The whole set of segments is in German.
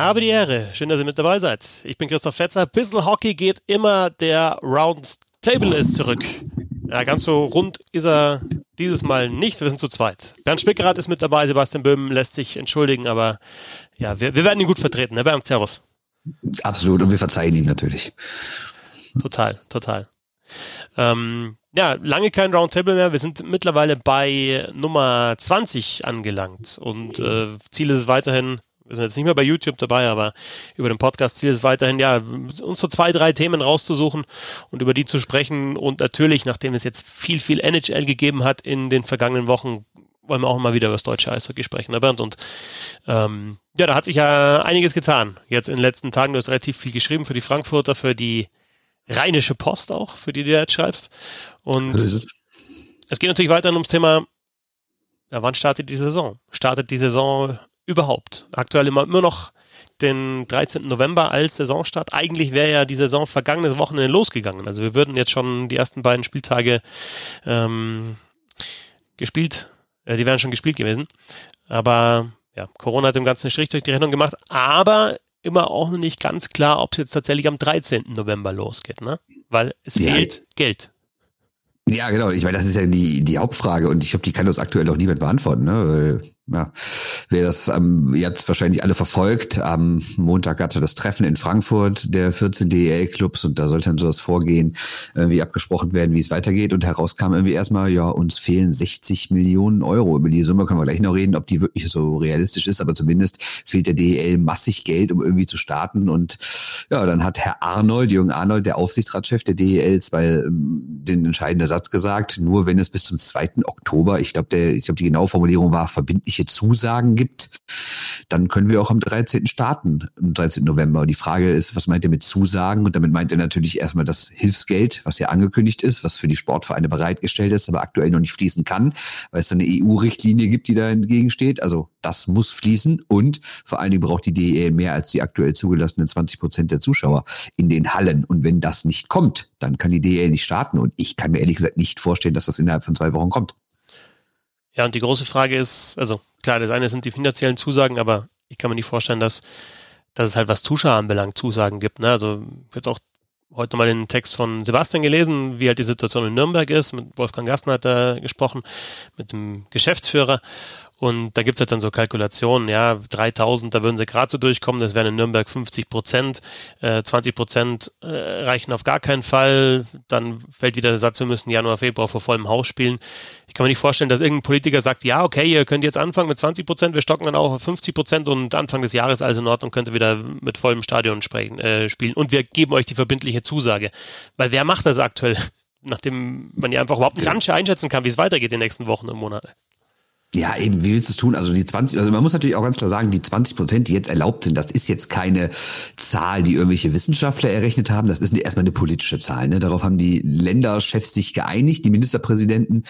Habe die Ehre. Schön, dass ihr mit dabei seid. Ich bin Christoph Fetzer. Bissl Hockey geht immer. Der Round Table ist zurück. Ja, ganz so rund ist er dieses Mal nicht. Wir sind zu zweit. Bernd Spickerath ist mit dabei. Sebastian Böhm lässt sich entschuldigen, aber ja, wir, wir werden ihn gut vertreten. Ne, Bernd? Servus. Absolut. Und wir verzeihen ihm natürlich. Total, total. Ähm, ja, lange kein Roundtable mehr. Wir sind mittlerweile bei Nummer 20 angelangt und äh, Ziel ist es weiterhin, wir sind jetzt nicht mehr bei YouTube dabei, aber über den Podcast Ziel ist weiterhin, ja, uns so zwei, drei Themen rauszusuchen und über die zu sprechen und natürlich, nachdem es jetzt viel, viel NHL gegeben hat in den vergangenen Wochen, wollen wir auch immer wieder über das deutsche Eishockey sprechen, ne Bernd? Und ähm, ja, da hat sich ja einiges getan. Jetzt in den letzten Tagen, du hast relativ viel geschrieben für die Frankfurter, für die Rheinische Post auch, für die du jetzt schreibst. Und es. es geht natürlich weiterhin ums Thema, ja, wann startet die Saison? Startet die Saison überhaupt? Aktuell immer, immer noch den 13. November als Saisonstart. Eigentlich wäre ja die Saison vergangenes Wochenende losgegangen. Also wir würden jetzt schon die ersten beiden Spieltage ähm, gespielt, äh, die wären schon gespielt gewesen. Aber ja, Corona hat dem Ganzen einen Strich durch die Rechnung gemacht. Aber immer auch noch nicht ganz klar, ob es jetzt tatsächlich am 13. November losgeht, ne? Weil es ja. fehlt Geld. Ja, genau. Ich meine, das ist ja die, die Hauptfrage und ich glaube, die kann uns aktuell auch niemand beantworten, ne? Weil ja, wer das, ähm, ihr habt wahrscheinlich alle verfolgt. Am Montag hatte das Treffen in Frankfurt der 14 DEL-Clubs und da sollte dann so das Vorgehen irgendwie abgesprochen werden, wie es weitergeht. Und herauskam irgendwie erstmal, ja, uns fehlen 60 Millionen Euro. Über die Summe können wir gleich noch reden, ob die wirklich so realistisch ist, aber zumindest fehlt der DEL massig Geld, um irgendwie zu starten. Und ja, dann hat Herr Arnold, Jürgen Arnold, der Aufsichtsratschef der DEL, zwei, ähm, den entscheidenden Satz gesagt, nur wenn es bis zum 2. Oktober, ich glaube, der, ich glaube, die genaue Formulierung war verbindliche irgendwelche Zusagen gibt, dann können wir auch am 13. starten, am 13. November. Die Frage ist, was meint er mit Zusagen? Und damit meint er natürlich erstmal das Hilfsgeld, was ja angekündigt ist, was für die Sportvereine bereitgestellt ist, aber aktuell noch nicht fließen kann, weil es eine EU-Richtlinie gibt, die da entgegensteht. Also das muss fließen und vor allen Dingen braucht die DEL mehr als die aktuell zugelassenen 20 Prozent der Zuschauer in den Hallen. Und wenn das nicht kommt, dann kann die DEL nicht starten. Und ich kann mir ehrlich gesagt nicht vorstellen, dass das innerhalb von zwei Wochen kommt. Ja, und die große Frage ist, also klar, das eine sind die finanziellen Zusagen, aber ich kann mir nicht vorstellen, dass, dass es halt was Zuschauer anbelangt, Zusagen gibt. Ne? Also ich habe auch heute nochmal den Text von Sebastian gelesen, wie halt die Situation in Nürnberg ist. Mit Wolfgang Gastner hat er gesprochen, mit dem Geschäftsführer. Und da gibt's halt dann so Kalkulationen, ja, 3000, da würden sie gerade so durchkommen, das wären in Nürnberg 50 Prozent, äh, 20 Prozent äh, reichen auf gar keinen Fall, dann fällt wieder der Satz, wir müssen Januar, Februar vor vollem Haus spielen. Ich kann mir nicht vorstellen, dass irgendein Politiker sagt, ja, okay, ihr könnt jetzt anfangen mit 20 Prozent, wir stocken dann auch auf 50 Prozent und Anfang des Jahres also in Ordnung könnt ihr wieder mit vollem Stadion sprechen, äh, spielen und wir geben euch die verbindliche Zusage. Weil wer macht das aktuell? Nachdem man ja einfach überhaupt nicht einschätzen kann, wie es weitergeht in den nächsten Wochen und Monaten. Ja, eben, wie willst du es tun? Also die 20, also man muss natürlich auch ganz klar sagen, die 20 Prozent, die jetzt erlaubt sind, das ist jetzt keine Zahl, die irgendwelche Wissenschaftler errechnet haben. Das ist erstmal eine politische Zahl. Ne? Darauf haben die Länderchefs sich geeinigt, die Ministerpräsidenten.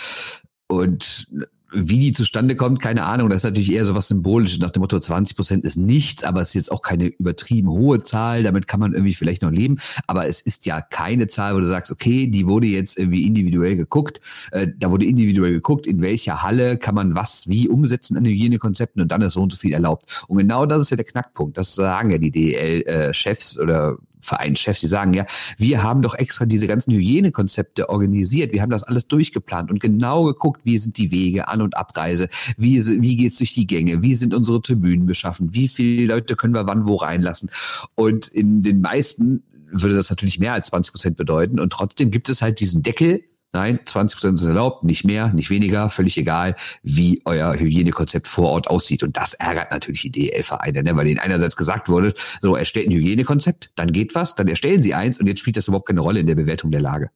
Und wie die zustande kommt, keine Ahnung. Das ist natürlich eher so was Symbolisches nach dem Motto 20 Prozent ist nichts, aber es ist jetzt auch keine übertrieben hohe Zahl. Damit kann man irgendwie vielleicht noch leben. Aber es ist ja keine Zahl, wo du sagst, okay, die wurde jetzt irgendwie individuell geguckt. Äh, da wurde individuell geguckt, in welcher Halle kann man was wie umsetzen an Hygienekonzepten und dann ist so und so viel erlaubt. Und genau das ist ja der Knackpunkt. Das sagen ja die DL-Chefs äh, oder Vereinschefs, die sagen, ja, wir haben doch extra diese ganzen Hygienekonzepte organisiert, wir haben das alles durchgeplant und genau geguckt, wie sind die Wege, An- und Abreise, wie, wie geht's durch die Gänge, wie sind unsere Tribünen beschaffen, wie viele Leute können wir wann wo reinlassen. Und in den meisten würde das natürlich mehr als 20 Prozent bedeuten. Und trotzdem gibt es halt diesen Deckel, Nein, 20 Prozent sind erlaubt, nicht mehr, nicht weniger, völlig egal, wie euer Hygienekonzept vor Ort aussieht. Und das ärgert natürlich die DL-Vereine, ne? weil ihnen einerseits gesagt wurde, so, erstellt ein Hygienekonzept, dann geht was, dann erstellen sie eins und jetzt spielt das überhaupt keine Rolle in der Bewertung der Lage.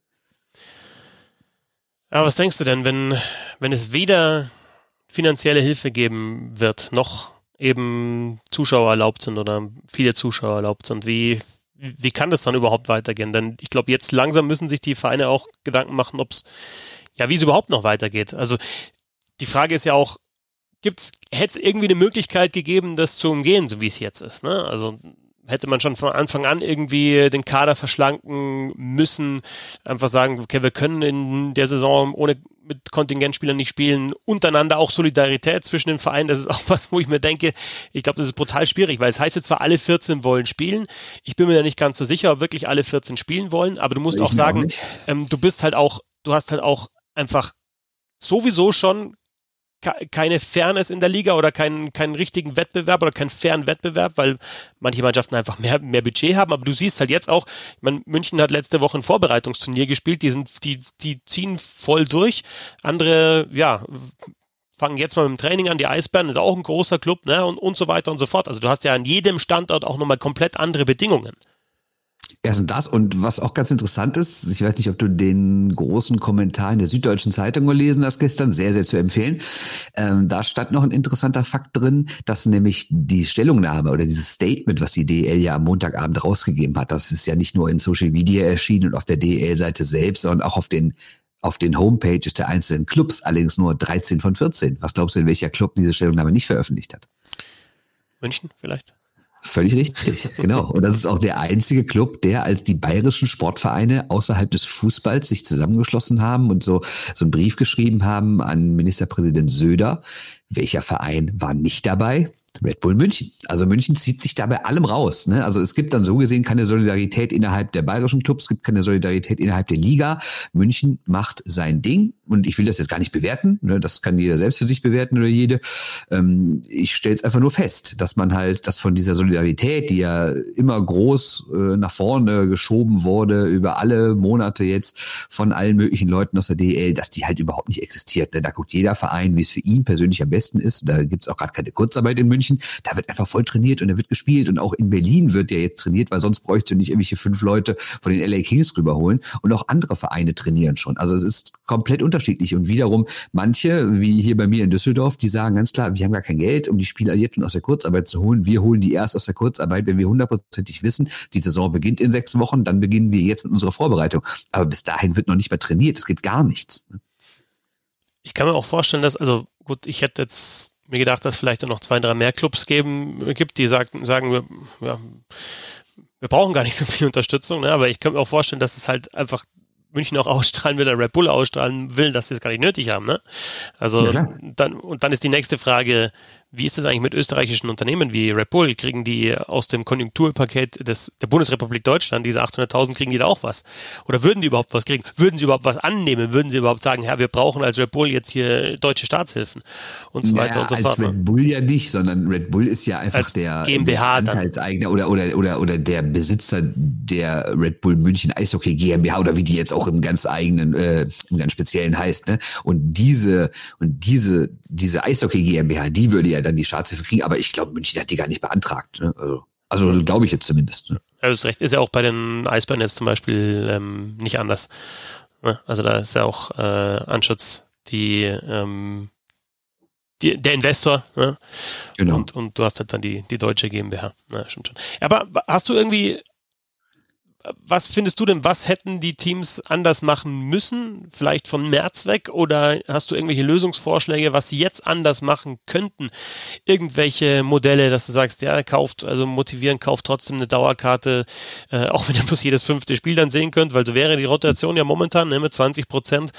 Aber was denkst du denn, wenn, wenn es weder finanzielle Hilfe geben wird, noch eben Zuschauer erlaubt sind oder viele Zuschauer erlaubt sind? Wie, wie kann das dann überhaupt weitergehen? Denn ich glaube, jetzt langsam müssen sich die Vereine auch Gedanken machen, ob es, ja, wie es überhaupt noch weitergeht. Also die Frage ist ja auch, gibt's, hätte es irgendwie eine Möglichkeit gegeben, das zu umgehen, so wie es jetzt ist, ne? Also hätte man schon von Anfang an irgendwie den Kader verschlanken müssen, einfach sagen, okay, wir können in der Saison ohne mit Kontingentspielern nicht spielen, untereinander auch Solidarität zwischen den Vereinen, das ist auch was, wo ich mir denke, ich glaube, das ist brutal schwierig, weil es heißt jetzt zwar, alle 14 wollen spielen, ich bin mir da nicht ganz so sicher, ob wirklich alle 14 spielen wollen, aber du musst ich auch sagen, auch ähm, du bist halt auch, du hast halt auch einfach sowieso schon keine Fairness in der Liga oder keinen, keinen richtigen Wettbewerb oder keinen fairen Wettbewerb, weil manche Mannschaften einfach mehr, mehr Budget haben. Aber du siehst halt jetzt auch, ich meine, München hat letzte Woche ein Vorbereitungsturnier gespielt, die sind, die, die ziehen voll durch. Andere, ja, fangen jetzt mal mit dem Training an. Die Eisbären ist auch ein großer Club, ne, und, und so weiter und so fort. Also du hast ja an jedem Standort auch nochmal komplett andere Bedingungen. Erstens das und was auch ganz interessant ist, ich weiß nicht, ob du den großen Kommentar in der Süddeutschen Zeitung gelesen hast gestern, sehr, sehr zu empfehlen. Ähm, da stand noch ein interessanter Fakt drin, dass nämlich die Stellungnahme oder dieses Statement, was die DL ja am Montagabend rausgegeben hat, das ist ja nicht nur in Social Media erschienen und auf der DL-Seite selbst, sondern auch auf den auf den Homepages der einzelnen Clubs, allerdings nur 13 von 14. Was glaubst du, in welcher Club diese Stellungnahme nicht veröffentlicht hat? München vielleicht? Völlig richtig, genau. Und das ist auch der einzige Club, der als die bayerischen Sportvereine außerhalb des Fußballs sich zusammengeschlossen haben und so, so einen Brief geschrieben haben an Ministerpräsident Söder. Welcher Verein war nicht dabei? Red Bull München. Also München zieht sich da bei allem raus. Ne? Also es gibt dann so gesehen keine Solidarität innerhalb der bayerischen Clubs, es gibt keine Solidarität innerhalb der Liga. München macht sein Ding und ich will das jetzt gar nicht bewerten. Ne? Das kann jeder selbst für sich bewerten oder jede. Ähm, ich stelle es einfach nur fest, dass man halt, dass von dieser Solidarität, die ja immer groß äh, nach vorne geschoben wurde über alle Monate jetzt von allen möglichen Leuten aus der DL, dass die halt überhaupt nicht existiert. Ne? Da guckt jeder Verein, wie es für ihn persönlich am besten ist. Da gibt's auch gerade keine Kurzarbeit in München. München, da wird einfach voll trainiert und da wird gespielt und auch in Berlin wird ja jetzt trainiert, weil sonst bräuchte nicht irgendwelche fünf Leute von den LA Kings rüberholen und auch andere Vereine trainieren schon. Also es ist komplett unterschiedlich und wiederum manche, wie hier bei mir in Düsseldorf, die sagen ganz klar, wir haben gar kein Geld, um die Spieler jetzt schon aus der Kurzarbeit zu holen. Wir holen die erst aus der Kurzarbeit, wenn wir hundertprozentig wissen, die Saison beginnt in sechs Wochen, dann beginnen wir jetzt mit unserer Vorbereitung. Aber bis dahin wird noch nicht mehr trainiert. Es gibt gar nichts. Ich kann mir auch vorstellen, dass, also gut, ich hätte jetzt mir gedacht, dass vielleicht noch zwei, drei mehr Clubs geben, gibt, die sagen, sagen wir, ja, wir brauchen gar nicht so viel Unterstützung, ne? aber ich kann mir auch vorstellen, dass es halt einfach München auch ausstrahlen will, der Red Bull ausstrahlen will, dass sie es gar nicht nötig haben. Ne? Also ja, dann und dann ist die nächste Frage, wie ist das eigentlich mit österreichischen Unternehmen wie Red Bull? Kriegen die aus dem Konjunkturpaket des, der Bundesrepublik Deutschland, diese 800.000, kriegen die da auch was? Oder würden die überhaupt was kriegen? Würden sie überhaupt was annehmen? Würden sie überhaupt sagen, ja, wir brauchen als Red Bull jetzt hier deutsche Staatshilfen und so naja, weiter und so fort? Als Red Bull ja nicht, sondern Red Bull ist ja einfach als der GmbH der Anteilseigner oder, oder, oder, oder der Besitzer der Red Bull München Eishockey GmbH oder wie die jetzt auch im ganz eigenen, äh, im ganz speziellen heißt, ne? Und diese, und diese, diese Eishockey GmbH, die würde ja dann die Staatshilfe kriegen, aber ich glaube, München hat die gar nicht beantragt. Ne? Also, also glaube ich jetzt zumindest. Ne? Ja, das Recht ist ja auch bei den Eisbären jetzt zum Beispiel ähm, nicht anders. Ne? Also da ist ja auch äh, Anschutz die, ähm, die der Investor. Ne? Genau. Und, und du hast halt dann die, die deutsche GmbH. Ja, stimmt schon. Aber hast du irgendwie was findest du denn, was hätten die Teams anders machen müssen? Vielleicht von März weg? Oder hast du irgendwelche Lösungsvorschläge, was sie jetzt anders machen könnten? Irgendwelche Modelle, dass du sagst, ja, kauft, also motivieren, kauft trotzdem eine Dauerkarte, äh, auch wenn ihr bloß jedes fünfte Spiel dann sehen könnt, weil so wäre die Rotation ja momentan ne, mit 20 Prozent.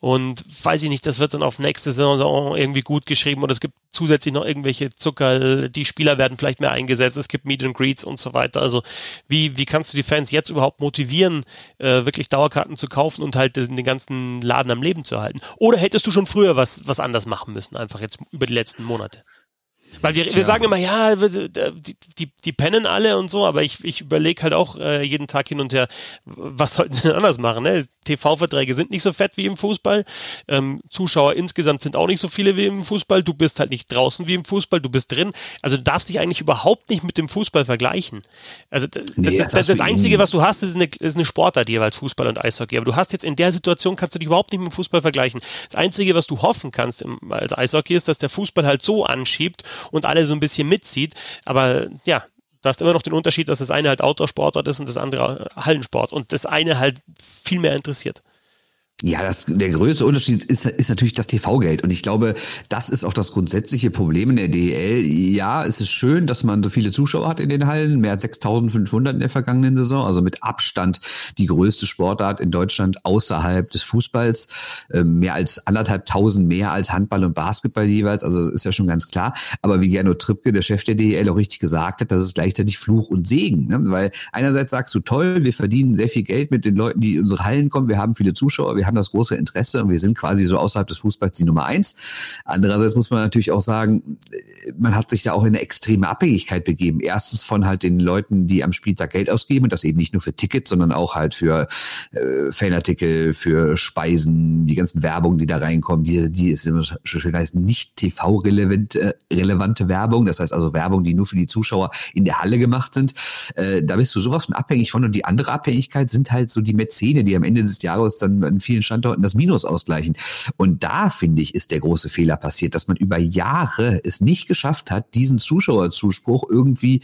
Und weiß ich nicht, das wird dann auf nächste Saison irgendwie gut geschrieben oder es gibt zusätzlich noch irgendwelche Zucker, die Spieler werden vielleicht mehr eingesetzt, es gibt Meet and Greets und so weiter. Also wie, wie kannst du die Fans jetzt überhaupt motivieren, äh, wirklich Dauerkarten zu kaufen und halt den, den ganzen Laden am Leben zu halten? Oder hättest du schon früher was, was anders machen müssen, einfach jetzt über die letzten Monate? Weil wir, wir ja. sagen immer, ja, die, die, die pennen alle und so, aber ich, ich überlege halt auch äh, jeden Tag hin und her, was sollten sie denn anders machen? Ne? TV-Verträge sind nicht so fett wie im Fußball. Ähm, Zuschauer insgesamt sind auch nicht so viele wie im Fußball. Du bist halt nicht draußen wie im Fußball, du bist drin. Also du darfst dich eigentlich überhaupt nicht mit dem Fußball vergleichen. Also nee, das, das, das Einzige, was du hast, ist eine, ist eine Sportart jeweils Fußball und Eishockey. Aber du hast jetzt in der Situation, kannst du dich überhaupt nicht mit dem Fußball vergleichen. Das Einzige, was du hoffen kannst im, als Eishockey, ist, dass der Fußball halt so anschiebt und alle so ein bisschen mitzieht. Aber ja, Du hast immer noch den Unterschied, dass das eine halt Outdoor-Sportart ist und das andere Hallensport und das eine halt viel mehr interessiert. Ja, das, der größte Unterschied ist, ist natürlich das TV-Geld. Und ich glaube, das ist auch das grundsätzliche Problem in der DEL. Ja, es ist schön, dass man so viele Zuschauer hat in den Hallen, mehr als 6500 in der vergangenen Saison, also mit Abstand die größte Sportart in Deutschland außerhalb des Fußballs, ähm, mehr als anderthalb tausend mehr als Handball und Basketball jeweils, also ist ja schon ganz klar. Aber wie Gernot Trippke, der Chef der DEL, auch richtig gesagt hat, das ist gleichzeitig Fluch und Segen, ne? weil einerseits sagst du, toll, wir verdienen sehr viel Geld mit den Leuten, die in unsere Hallen kommen, wir haben viele Zuschauer, wir haben haben das große Interesse und wir sind quasi so außerhalb des Fußballs die Nummer eins. Andererseits muss man natürlich auch sagen, man hat sich da auch in eine extreme Abhängigkeit begeben. Erstens von halt den Leuten, die am Spieltag Geld ausgeben und das eben nicht nur für Tickets, sondern auch halt für äh, Fanartikel, für Speisen, die ganzen Werbung, die da reinkommen, die, die ist immer schön heißt, nicht TV-relevante äh, relevante Werbung. Das heißt also Werbung, die nur für die Zuschauer in der Halle gemacht sind. Äh, da bist du sowas von abhängig von. Und die andere Abhängigkeit sind halt so die Mäzene, die am Ende des Jahres dann an vielen Standorten das Minus ausgleichen. Und da, finde ich, ist der große Fehler passiert, dass man über Jahre es nicht geschafft hat, diesen Zuschauerzuspruch irgendwie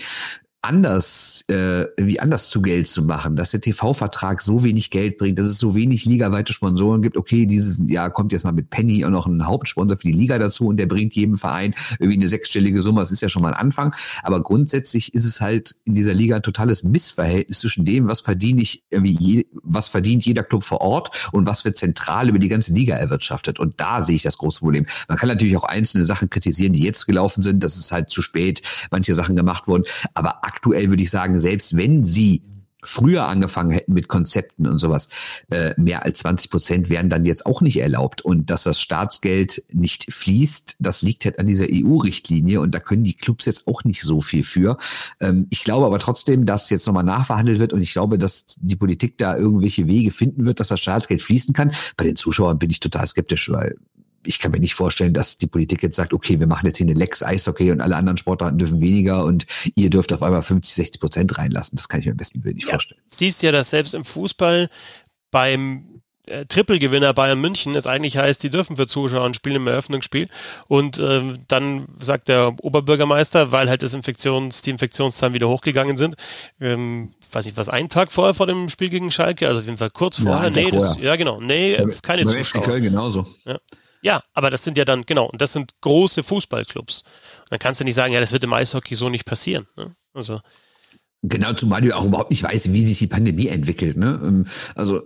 anders, äh, wie anders zu Geld zu machen, dass der TV-Vertrag so wenig Geld bringt, dass es so wenig ligaweite Sponsoren gibt. Okay, dieses Jahr kommt jetzt mal mit Penny auch noch ein Hauptsponsor für die Liga dazu und der bringt jedem Verein irgendwie eine sechsstellige Summe. Das ist ja schon mal ein Anfang. Aber grundsätzlich ist es halt in dieser Liga ein totales Missverhältnis zwischen dem, was verdiene ich je, was verdient jeder Club vor Ort und was wird zentral über die ganze Liga erwirtschaftet. Und da sehe ich das große Problem. Man kann natürlich auch einzelne Sachen kritisieren, die jetzt gelaufen sind. Das ist halt zu spät, manche Sachen gemacht wurden. Aber würde ich sagen, selbst wenn sie früher angefangen hätten mit Konzepten und sowas, äh, mehr als 20 Prozent wären dann jetzt auch nicht erlaubt. Und dass das Staatsgeld nicht fließt, das liegt halt an dieser EU-Richtlinie und da können die Clubs jetzt auch nicht so viel für. Ähm, ich glaube aber trotzdem, dass jetzt nochmal nachverhandelt wird und ich glaube, dass die Politik da irgendwelche Wege finden wird, dass das Staatsgeld fließen kann. Bei den Zuschauern bin ich total skeptisch, weil ich kann mir nicht vorstellen, dass die Politik jetzt sagt, okay, wir machen jetzt hier eine Lex Eishockey und alle anderen Sportarten dürfen weniger und ihr dürft auf einmal 50, 60 Prozent reinlassen. Das kann ich mir am besten nicht ja, vorstellen. Siehst ja, dass selbst im Fußball beim äh, Trippelgewinner Bayern München es eigentlich heißt, die dürfen für Zuschauer spielen im Eröffnungsspiel. Und äh, dann sagt der Oberbürgermeister, weil halt das Infektions, die Infektionszahlen wieder hochgegangen sind, ähm, weiß nicht was, einen Tag vorher vor dem Spiel gegen Schalke, also auf jeden Fall kurz vorher, ja, nee, das, ja genau, nee, keine ja, Zuschauer. Köln genauso. Ja. Ja, aber das sind ja dann, genau, und das sind große Fußballclubs. Dann kannst du nicht sagen, ja, das wird im Eishockey so nicht passieren. Ne? Also. Genau, zumal du auch überhaupt nicht weißt, wie sich die Pandemie entwickelt. Ne? Ähm, also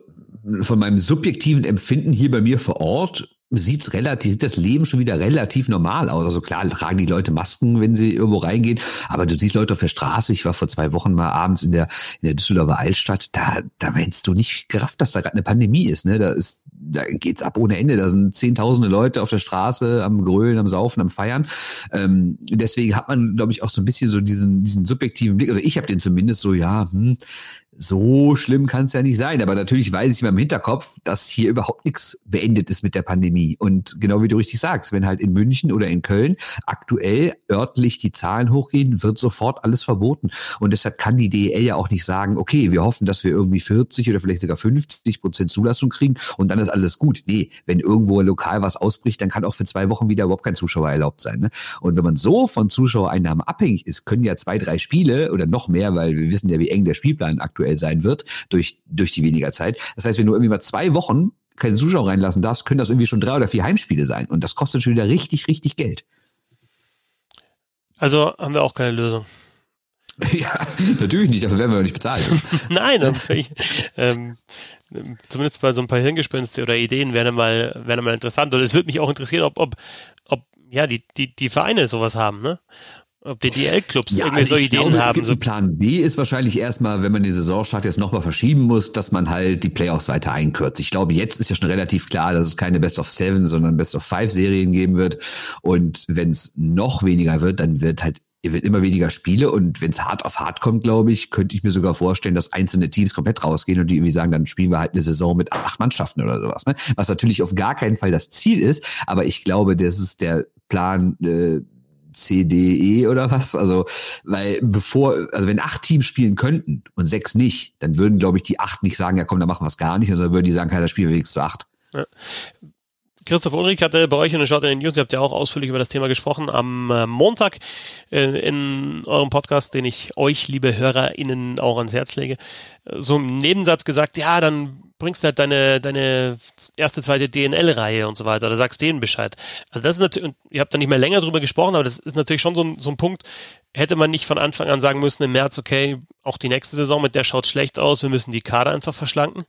von meinem subjektiven Empfinden hier bei mir vor Ort sieht's relativ, sieht das Leben schon wieder relativ normal aus. Also klar tragen die Leute Masken, wenn sie irgendwo reingehen, aber du siehst Leute auf der Straße. Ich war vor zwei Wochen mal abends in der, in der Düsseldorfer Altstadt. Da, da hättest du nicht gerafft, dass da gerade eine Pandemie ist. Ne? Da ist, da geht's ab ohne Ende. Da sind zehntausende Leute auf der Straße am Grölen, am Saufen, am Feiern. Ähm, deswegen hat man, glaube ich, auch so ein bisschen so diesen, diesen subjektiven Blick. Also ich habe den zumindest so, ja, hm, so schlimm kann es ja nicht sein. Aber natürlich weiß ich in meinem Hinterkopf, dass hier überhaupt nichts beendet ist mit der Pandemie. Und genau wie du richtig sagst, wenn halt in München oder in Köln aktuell örtlich die Zahlen hochgehen, wird sofort alles verboten. Und deshalb kann die DEL ja auch nicht sagen, okay, wir hoffen, dass wir irgendwie 40 oder vielleicht sogar 50 Prozent Zulassung kriegen und dann ist alles gut. Nee, wenn irgendwo lokal was ausbricht, dann kann auch für zwei Wochen wieder überhaupt kein Zuschauer erlaubt sein. Ne? Und wenn man so von Zuschauereinnahmen abhängig ist, können ja zwei, drei Spiele oder noch mehr, weil wir wissen ja, wie eng der Spielplan aktuell sein wird durch, durch die weniger Zeit. Das heißt, wenn du irgendwie mal zwei Wochen keine Zuschauer reinlassen darfst, können das irgendwie schon drei oder vier Heimspiele sein. Und das kostet schon wieder richtig, richtig Geld. Also haben wir auch keine Lösung. Ja, natürlich nicht, dafür werden wir nicht bezahlt. Nein, ich, ähm, zumindest bei so ein paar Hirngespinste oder Ideen wäre mal, wäre mal interessant. Und es würde mich auch interessieren, ob, ob, ob ja, die, die, die Vereine sowas haben, ne? Ob die DL-Clubs ja, irgendwie also so Ideen glaube, haben. So Plan B ist wahrscheinlich erstmal, wenn man den Saisonstart jetzt nochmal verschieben muss, dass man halt die Playoffs weiter einkürzt. Ich glaube, jetzt ist ja schon relativ klar, dass es keine Best of Seven, sondern Best of Five Serien geben wird. Und wenn es noch weniger wird, dann wird halt wird immer weniger Spiele und wenn es hart auf hart kommt, glaube ich, könnte ich mir sogar vorstellen, dass einzelne Teams komplett rausgehen und die irgendwie sagen, dann spielen wir halt eine Saison mit acht Mannschaften oder sowas. Ne? Was natürlich auf gar keinen Fall das Ziel ist, aber ich glaube, das ist der Plan, äh, CDE oder was? Also, weil bevor, also wenn acht Teams spielen könnten und sechs nicht, dann würden, glaube ich, die acht nicht sagen, ja komm, dann machen wir es gar nicht, sondern also würden die sagen, keiner spielen wir wenigstens zu acht. Ja. Christoph Ulrich hatte bei euch in der Short in den News, ihr habt ja auch ausführlich über das Thema gesprochen, am äh, Montag in, in eurem Podcast, den ich euch, liebe HörerInnen, auch ans Herz lege, so im Nebensatz gesagt, ja, dann bringst halt deine, deine erste, zweite DNL-Reihe und so weiter oder sagst denen Bescheid. Also das ist natürlich, ihr habt da nicht mehr länger drüber gesprochen, aber das ist natürlich schon so ein, so ein Punkt, hätte man nicht von Anfang an sagen müssen im März, okay, auch die nächste Saison, mit der schaut schlecht aus, wir müssen die Kader einfach verschlanken?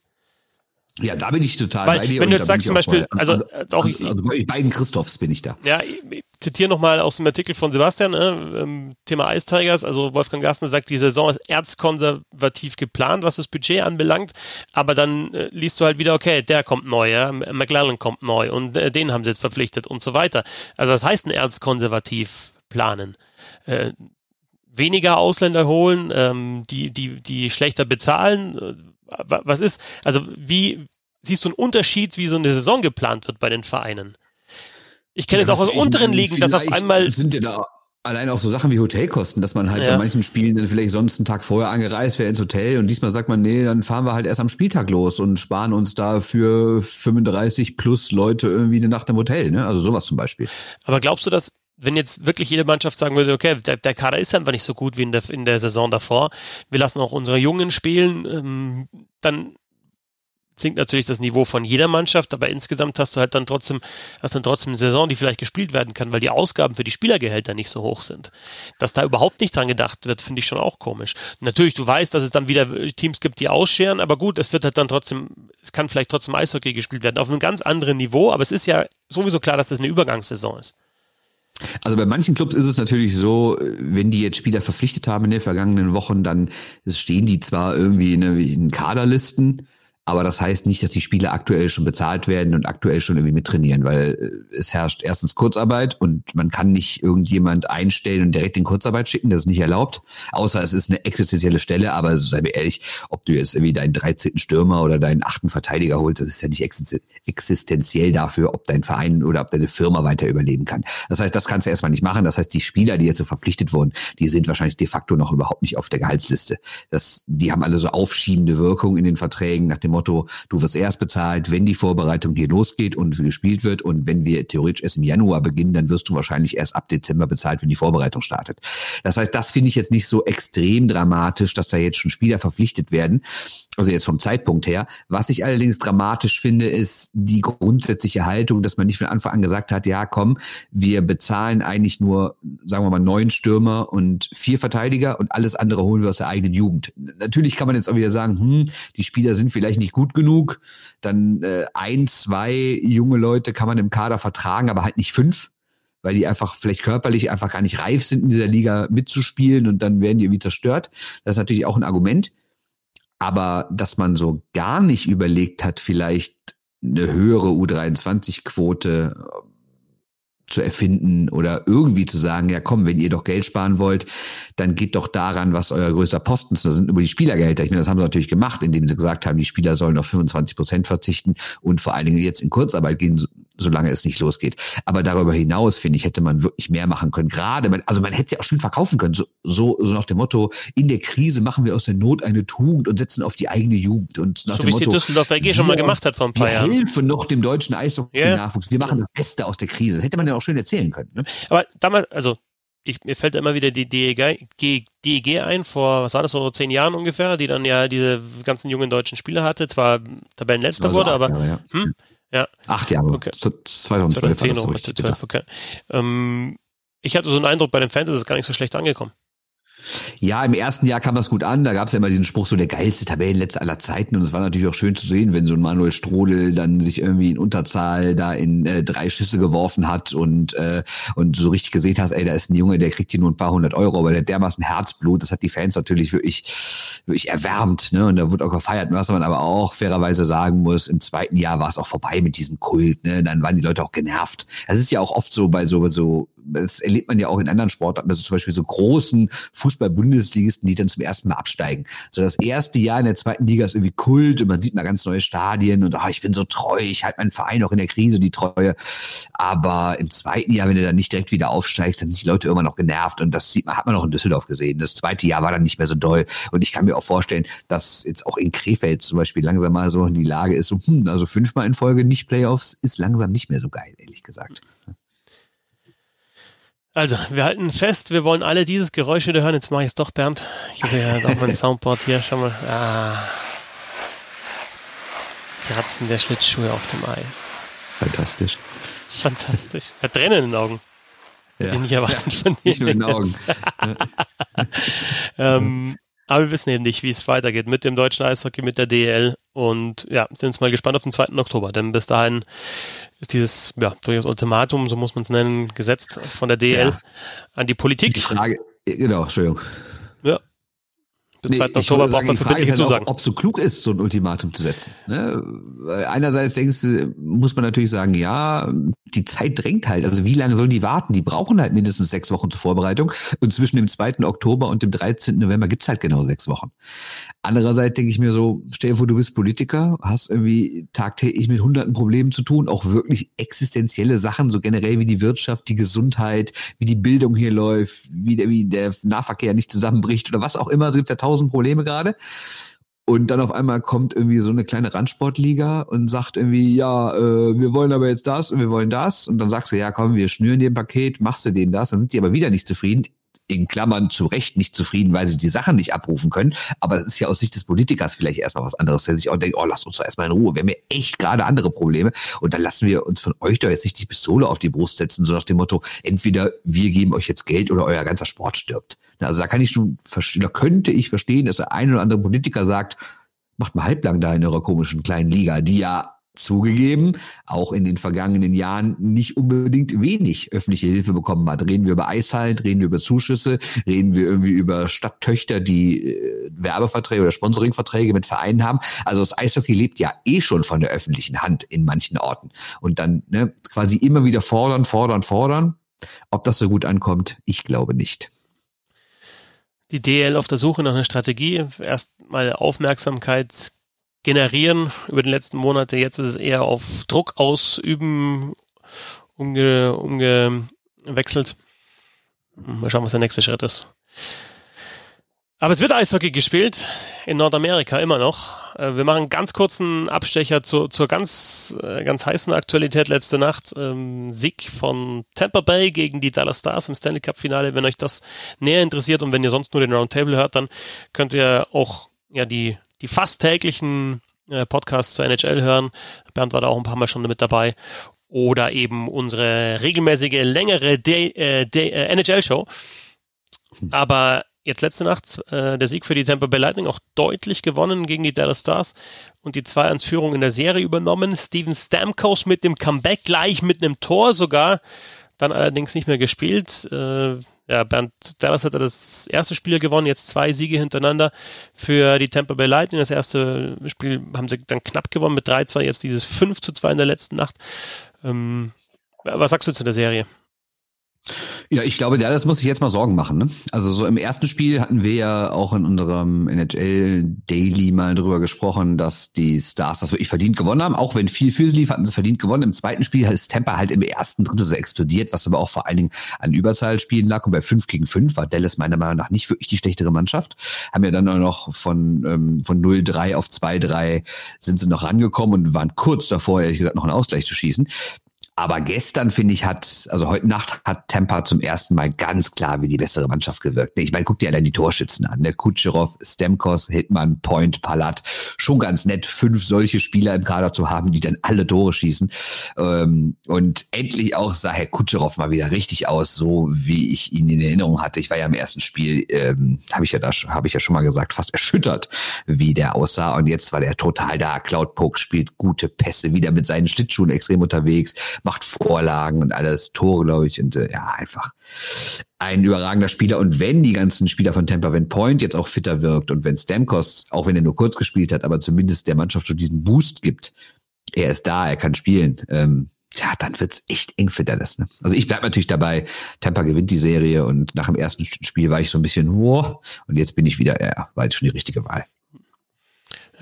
Ja, da bin ich total Weil, bei dir. Wenn du jetzt sagst zum Beispiel, bei, also, also auch ich, also bei beiden Christophs bin ich da. Ja, ich, zitiere nochmal aus dem Artikel von Sebastian, äh, Thema Ice Tigers, also Wolfgang Gastner sagt, die Saison ist erzkonservativ geplant, was das Budget anbelangt, aber dann äh, liest du halt wieder, okay, der kommt neu, ja, McLaren kommt neu und äh, den haben sie jetzt verpflichtet und so weiter. Also das heißt ein erzkonservativ planen. Äh, weniger Ausländer holen, ähm, die, die, die schlechter bezahlen, äh, was ist, also wie siehst du einen Unterschied, wie so eine Saison geplant wird bei den Vereinen? Ich kenne ja, es auch aus unteren Ligen, dass auf einmal. Sind ja da allein auch so Sachen wie Hotelkosten, dass man halt ja. bei manchen Spielen dann vielleicht sonst einen Tag vorher angereist wäre ins Hotel und diesmal sagt man, nee, dann fahren wir halt erst am Spieltag los und sparen uns da für 35 plus Leute irgendwie eine Nacht im Hotel, ne? Also sowas zum Beispiel. Aber glaubst du, dass wenn jetzt wirklich jede Mannschaft sagen würde, okay, der, der Kader ist einfach nicht so gut wie in der, in der Saison davor, wir lassen auch unsere Jungen spielen, ähm, dann sinkt natürlich das Niveau von jeder Mannschaft, aber insgesamt hast du halt dann trotzdem, hast dann trotzdem eine Saison, die vielleicht gespielt werden kann, weil die Ausgaben für die Spielergehälter nicht so hoch sind. Dass da überhaupt nicht dran gedacht wird, finde ich schon auch komisch. Natürlich, du weißt, dass es dann wieder Teams gibt, die ausscheren, aber gut, es wird halt dann trotzdem, es kann vielleicht trotzdem Eishockey gespielt werden, auf einem ganz anderen Niveau, aber es ist ja sowieso klar, dass das eine Übergangssaison ist. Also bei manchen Clubs ist es natürlich so, wenn die jetzt Spieler verpflichtet haben in den vergangenen Wochen, dann stehen die zwar irgendwie in, in Kaderlisten, aber das heißt nicht, dass die Spieler aktuell schon bezahlt werden und aktuell schon irgendwie mittrainieren, weil äh, es herrscht erstens Kurzarbeit und man kann nicht irgendjemand einstellen und direkt in Kurzarbeit schicken, das ist nicht erlaubt. Außer es ist eine existenzielle Stelle, aber sei mir ehrlich, ob du jetzt irgendwie deinen 13. Stürmer oder deinen achten Verteidiger holst, das ist ja nicht existenziell dafür, ob dein Verein oder ob deine Firma weiter überleben kann. Das heißt, das kannst du erstmal nicht machen. Das heißt, die Spieler, die jetzt so verpflichtet wurden, die sind wahrscheinlich de facto noch überhaupt nicht auf der Gehaltsliste. Das, die haben alle so aufschiebende Wirkung in den Verträgen nach dem Motto, du wirst erst bezahlt, wenn die Vorbereitung hier losgeht und gespielt wird. Und wenn wir theoretisch erst im Januar beginnen, dann wirst du wahrscheinlich erst ab Dezember bezahlt, wenn die Vorbereitung startet. Das heißt, das finde ich jetzt nicht so extrem dramatisch, dass da jetzt schon Spieler verpflichtet werden. Also jetzt vom Zeitpunkt her. Was ich allerdings dramatisch finde, ist die grundsätzliche Haltung, dass man nicht von Anfang an gesagt hat, ja komm, wir bezahlen eigentlich nur, sagen wir mal, neun Stürmer und vier Verteidiger und alles andere holen wir aus der eigenen Jugend. Natürlich kann man jetzt auch wieder sagen, hm, die Spieler sind vielleicht nicht gut genug. Dann äh, ein, zwei junge Leute kann man im Kader vertragen, aber halt nicht fünf weil die einfach vielleicht körperlich einfach gar nicht reif sind, in dieser Liga mitzuspielen und dann werden die irgendwie zerstört. Das ist natürlich auch ein Argument. Aber dass man so gar nicht überlegt hat, vielleicht eine höhere U23-Quote äh, zu erfinden oder irgendwie zu sagen, ja komm, wenn ihr doch Geld sparen wollt, dann geht doch daran, was euer größter Posten ist. Das sind über die Spielergehälter. Ich meine, das haben sie natürlich gemacht, indem sie gesagt haben, die Spieler sollen auf 25 Prozent verzichten und vor allen Dingen jetzt in Kurzarbeit gehen, solange es nicht losgeht. Aber darüber hinaus, finde ich, hätte man wirklich mehr machen können. Gerade, also man hätte sie auch schon verkaufen können. So, so, so nach dem Motto, in der Krise machen wir aus der Not eine Tugend und setzen auf die eigene Jugend. Und nach so wie es die Düsseldorf AG schon mal gemacht hat vor ein paar Jahren. Wir helfen noch dem deutschen Eishockey-Nachwuchs. Yeah. Wir machen das Beste aus der Krise. Das hätte man ja auch schön erzählen können. Ne? Aber damals, also ich, mir fällt immer wieder die DEG, DEG ein, vor, was war das, so zehn Jahren ungefähr, die dann ja diese ganzen jungen deutschen Spieler hatte, zwar Tabellenletzter wurde, aber Jahre, ja. hm, ja. Acht Jahre. Okay. 2012 2010 war das so 12, okay. Ähm, ich hatte so einen Eindruck, bei den Fans ist es gar nicht so schlecht angekommen. Ja, im ersten Jahr kam das gut an. Da gab es ja immer diesen Spruch, so der geilste Tabellenletzter aller Zeiten. Und es war natürlich auch schön zu sehen, wenn so ein Manuel Strodel dann sich irgendwie in Unterzahl da in äh, drei Schüsse geworfen hat und, äh, und so richtig gesehen hast, ey, da ist ein Junge, der kriegt hier nur ein paar hundert Euro, aber der dermaßen Herzblut, das hat die Fans natürlich wirklich, wirklich erwärmt. Ne? Und da wurde auch gefeiert. Was man aber auch fairerweise sagen muss, im zweiten Jahr war es auch vorbei mit diesem Kult. Ne? Dann waren die Leute auch genervt. Das ist ja auch oft so bei so, so das erlebt man ja auch in anderen Sportarten, also zum Beispiel so großen Fußball-Bundesligisten, die dann zum ersten Mal absteigen. So das erste Jahr in der zweiten Liga ist irgendwie Kult und man sieht mal ganz neue Stadien und ah, ich bin so treu, ich halte meinen Verein auch in der Krise die Treue. Aber im zweiten Jahr, wenn du dann nicht direkt wieder aufsteigst, dann sind die Leute immer noch genervt und das sieht man, hat man auch in Düsseldorf gesehen. Das zweite Jahr war dann nicht mehr so doll und ich kann mir auch vorstellen, dass jetzt auch in Krefeld zum Beispiel langsam mal so die Lage ist, so, hm, also fünfmal in Folge nicht Playoffs ist langsam nicht mehr so geil, ehrlich gesagt. Also, wir halten fest, wir wollen alle dieses Geräusch wieder hören. Jetzt mache ich es doch, Bernd. Ich habe ja auch mein Soundboard hier. Schau mal. Ah. Kratzen der Schlittschuhe auf dem Eis. Fantastisch. Fantastisch. Er hat Tränen in den Augen. Ja. Die nicht erwartet ja, von dir. Nicht nur in den Augen. ähm, aber wir wissen eben nicht, wie es weitergeht mit dem deutschen Eishockey, mit der DL. Und ja, sind uns mal gespannt auf den 2. Oktober. Denn bis dahin ist dieses, ja, durchaus Ultimatum, so muss man es nennen, gesetzt von der DL ja. an die Politik. Die Frage, genau, Entschuldigung. Ja, bis nee, 2. Oktober braucht man verbindliche halt Zusagen. Ob es so klug ist, so ein Ultimatum zu setzen. Ne? Einerseits denkst du, muss man natürlich sagen, ja, die Zeit drängt halt. Also wie lange sollen die warten? Die brauchen halt mindestens sechs Wochen zur Vorbereitung. Und zwischen dem 2. Oktober und dem 13. November gibt's halt genau sechs Wochen. Andererseits denke ich mir so, stell dir vor, du bist Politiker, hast irgendwie tagtäglich mit hunderten Problemen zu tun, auch wirklich existenzielle Sachen, so generell wie die Wirtschaft, die Gesundheit, wie die Bildung hier läuft, wie der, wie der Nahverkehr nicht zusammenbricht oder was auch immer. Es gibt ja tausend Probleme gerade. Und dann auf einmal kommt irgendwie so eine kleine Randsportliga und sagt irgendwie, ja, äh, wir wollen aber jetzt das und wir wollen das. Und dann sagst du, ja, komm, wir schnüren dir ein Paket, machst du denen das. Dann sind die aber wieder nicht zufrieden in Klammern zu Recht nicht zufrieden, weil sie die Sachen nicht abrufen können. Aber das ist ja aus Sicht des Politikers vielleicht erstmal was anderes, der sich auch denkt, oh, lasst uns doch erstmal in Ruhe. Wir haben ja echt gerade andere Probleme. Und dann lassen wir uns von euch doch jetzt nicht die Pistole auf die Brust setzen, so nach dem Motto, entweder wir geben euch jetzt Geld oder euer ganzer Sport stirbt. Also da kann ich schon verstehen, da könnte ich verstehen, dass der ein oder andere Politiker sagt, macht mal halblang da in eurer komischen kleinen Liga, die ja zugegeben, auch in den vergangenen Jahren nicht unbedingt wenig öffentliche Hilfe bekommen hat. Reden wir über Eishallen, reden wir über Zuschüsse, reden wir irgendwie über Stadttöchter, die äh, Werbeverträge oder Sponsoringverträge mit Vereinen haben. Also das Eishockey lebt ja eh schon von der öffentlichen Hand in manchen Orten. Und dann ne, quasi immer wieder fordern, fordern, fordern. Ob das so gut ankommt, ich glaube nicht die DL auf der Suche nach einer Strategie, erstmal Aufmerksamkeit generieren über die letzten Monate. Jetzt ist es eher auf Druck ausüben umge, umgewechselt. Mal schauen, was der nächste Schritt ist. Aber es wird Eishockey gespielt in Nordamerika immer noch. Äh, wir machen einen ganz kurzen Abstecher zu, zur ganz, äh, ganz heißen Aktualität letzte Nacht. Ähm, Sieg von Tampa Bay gegen die Dallas Stars im Stanley Cup Finale. Wenn euch das näher interessiert und wenn ihr sonst nur den Roundtable hört, dann könnt ihr auch ja die die fast täglichen äh, Podcasts zur NHL hören. Bernd war da auch ein paar Mal schon mit dabei. Oder eben unsere regelmäßige, längere äh, äh, NHL-Show. Aber jetzt letzte Nacht äh, der Sieg für die Tampa Bay Lightning auch deutlich gewonnen gegen die Dallas Stars und die 2-1-Führung in der Serie übernommen. Steven Stamkos mit dem Comeback gleich mit einem Tor sogar, dann allerdings nicht mehr gespielt. Äh, ja, Bernd Dallas hat das erste Spiel gewonnen, jetzt zwei Siege hintereinander für die Tampa Bay Lightning. Das erste Spiel haben sie dann knapp gewonnen mit 3-2, jetzt dieses 5-2 in der letzten Nacht. Ähm, was sagst du zu der Serie? Ja, ich glaube, Dallas muss sich jetzt mal Sorgen machen. Ne? Also so im ersten Spiel hatten wir ja auch in unserem NHL Daily mal drüber gesprochen, dass die Stars das wirklich verdient gewonnen haben. Auch wenn viel für sie lief, hatten sie verdient gewonnen. Im zweiten Spiel ist Tampa halt im ersten Drittel so explodiert, was aber auch vor allen Dingen an Überzahlspielen lag. Und bei 5 gegen 5 war Dallas meiner Meinung nach nicht wirklich die schlechtere Mannschaft. Haben ja dann auch noch von, ähm, von 0-3 auf 2-3 sind sie noch rangekommen und waren kurz davor, ehrlich gesagt, noch einen Ausgleich zu schießen. Aber gestern, finde ich, hat, also heute Nacht hat Tampa zum ersten Mal ganz klar wie die bessere Mannschaft gewirkt. Ich meine, guck dir allein die Torschützen an. Ne? Kutscherow, Stemkos, Hitman, Point, Palat. Schon ganz nett, fünf solche Spieler im Kader zu haben, die dann alle Tore schießen. Ähm, und endlich auch sah Herr Kutscherow mal wieder richtig aus, so wie ich ihn in Erinnerung hatte. Ich war ja im ersten Spiel, ähm, habe ich ja da, habe ich ja schon mal gesagt, fast erschüttert, wie der aussah. Und jetzt war der total da. Cloud Poke spielt gute Pässe, wieder mit seinen Schlittschuhen extrem unterwegs macht Vorlagen und alles, Tore, glaube ich. Und äh, ja, einfach ein überragender Spieler. Und wenn die ganzen Spieler von Tampa, wenn Point jetzt auch fitter wirkt und wenn Stamkos, auch wenn er nur kurz gespielt hat, aber zumindest der Mannschaft schon diesen Boost gibt, er ist da, er kann spielen. Ähm, ja, dann wird's echt eng für Dallas. Ne? Also ich bleib natürlich dabei. Tampa gewinnt die Serie und nach dem ersten Spiel war ich so ein bisschen, wow, und jetzt bin ich wieder, ja, war jetzt schon die richtige Wahl.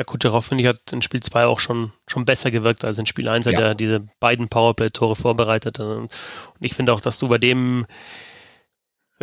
Ja, Kucherov, finde ich, hat in Spiel 2 auch schon, schon besser gewirkt als in Spiel 1, ja. hat er diese beiden Powerplay-Tore vorbereitet. Und ich finde auch, dass du bei dem,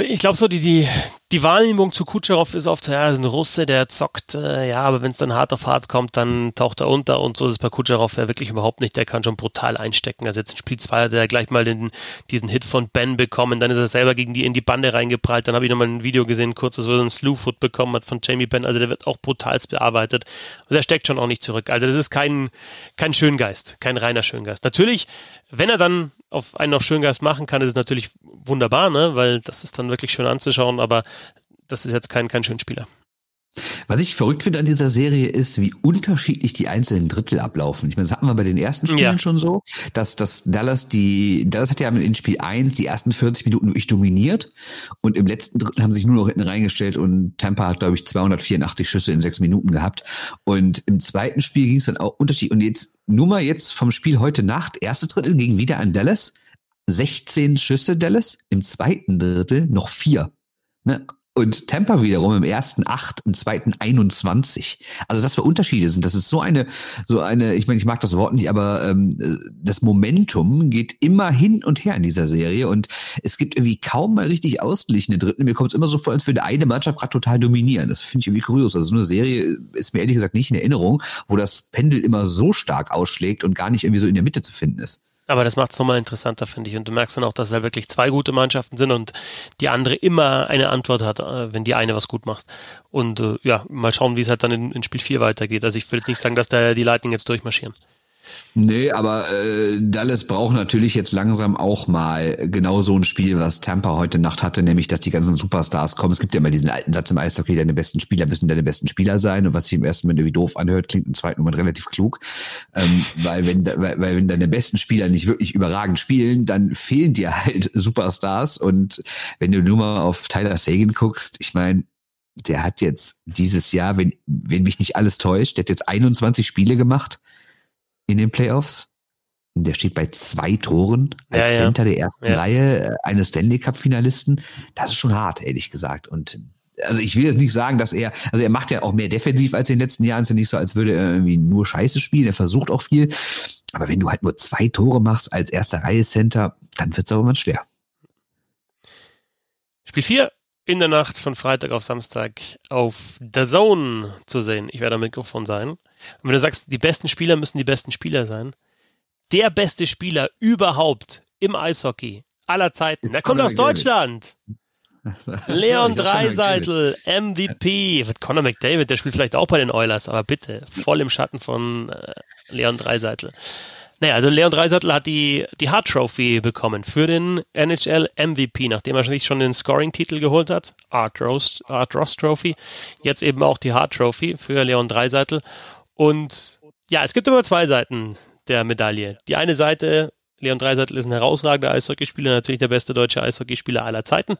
Ich glaube so, die, die, die Wahrnehmung zu Kutscherow ist oft, ja, ist ein Russe, der zockt, äh, ja, aber wenn es dann hart auf hart kommt, dann taucht er unter und so ist es bei Kutscherow ja wirklich überhaupt nicht. Der kann schon brutal einstecken. Also jetzt in Spiel 2 hat er gleich mal den, diesen Hit von Ben bekommen, dann ist er selber gegen die in die Bande reingeprallt, dann habe ich nochmal ein Video gesehen, kurzes, wo er einen Slewfoot bekommen hat von Jamie Ben, also der wird auch brutalst bearbeitet und der steckt schon auch nicht zurück. Also das ist kein, kein Schöngeist, kein reiner Schöngeist. Natürlich wenn er dann auf einen auf Schöngeist machen kann, ist es natürlich wunderbar, ne? weil das ist dann wirklich schön anzuschauen, aber das ist jetzt kein, kein Schönspieler. Was ich verrückt finde an dieser Serie ist, wie unterschiedlich die einzelnen Drittel ablaufen. Ich meine, das hatten wir bei den ersten Spielen ja. schon so, dass, dass Dallas die, Dallas hat ja in Spiel 1 die ersten 40 Minuten wirklich dominiert und im letzten Drittel haben sich nur noch hinten reingestellt und Tampa hat, glaube ich, 284 Schüsse in sechs Minuten gehabt. Und im zweiten Spiel ging es dann auch unterschiedlich. Und jetzt nur mal jetzt vom Spiel heute Nacht, erste Drittel ging wieder an Dallas. 16 Schüsse Dallas, im zweiten Drittel noch vier. Ne? Und Tampa wiederum im ersten acht, im zweiten 21. Also das für Unterschiede sind. Das ist so eine, so eine, ich meine, ich mag das Wort nicht, aber ähm, das Momentum geht immer hin und her in dieser Serie und es gibt irgendwie kaum mal richtig ausgeglichene Dritten. Mir kommt es immer so vor, als würde eine Mannschaft gerade total dominieren. Das finde ich irgendwie kurios. Also so eine Serie ist mir ehrlich gesagt nicht in Erinnerung, wo das Pendel immer so stark ausschlägt und gar nicht irgendwie so in der Mitte zu finden ist. Aber das macht es nochmal interessanter, finde ich. Und du merkst dann auch, dass es halt wirklich zwei gute Mannschaften sind und die andere immer eine Antwort hat, äh, wenn die eine was gut macht. Und äh, ja, mal schauen, wie es halt dann in, in Spiel 4 weitergeht. Also ich will jetzt nicht sagen, dass da die Lightning jetzt durchmarschieren. Nee, aber äh, Dallas braucht natürlich jetzt langsam auch mal genau so ein Spiel, was Tampa heute Nacht hatte, nämlich, dass die ganzen Superstars kommen. Es gibt ja immer diesen alten Satz im Eishockey, deine besten Spieler müssen deine besten Spieler sein. Und was sich im ersten Moment irgendwie doof anhört, klingt im zweiten Moment relativ klug. Ähm, weil, wenn, weil, weil wenn deine besten Spieler nicht wirklich überragend spielen, dann fehlen dir halt Superstars. Und wenn du nur mal auf Tyler Sagan guckst, ich meine, der hat jetzt dieses Jahr, wenn, wenn mich nicht alles täuscht, der hat jetzt 21 Spiele gemacht in den Playoffs. Der steht bei zwei Toren als ja, ja. Center der ersten ja. Reihe äh, eines Stanley Cup Finalisten. Das ist schon hart, ehrlich gesagt. Und also ich will jetzt nicht sagen, dass er, also er macht ja auch mehr defensiv als in den letzten Jahren. Es ist ja nicht so, als würde er irgendwie nur Scheiße spielen. Er versucht auch viel. Aber wenn du halt nur zwei Tore machst als erster Reihe Center, dann wird es aber mal schwer. Spiel 4 in der Nacht von Freitag auf Samstag auf The Zone zu sehen. Ich werde am Mikrofon sein. Und wenn du sagst, die besten Spieler müssen die besten Spieler sein, der beste Spieler überhaupt im Eishockey aller Zeiten, der kommt aus Deutschland. Leon Dreiseitel, MVP. Conor McDavid, der spielt vielleicht auch bei den Oilers, aber bitte, voll im Schatten von äh, Leon Dreiseitel. Naja, also Leon Dreisattel hat die, die Hart Trophy bekommen für den NHL MVP, nachdem er sich schon den Scoring-Titel geholt hat. Art Ross, Art Ross Trophy. Jetzt eben auch die Hart Trophy für Leon Dreisattel. Und ja, es gibt immer zwei Seiten der Medaille. Die eine Seite, Leon Dreisattel ist ein herausragender Eishockeyspieler, natürlich der beste deutsche Eishockeyspieler aller Zeiten.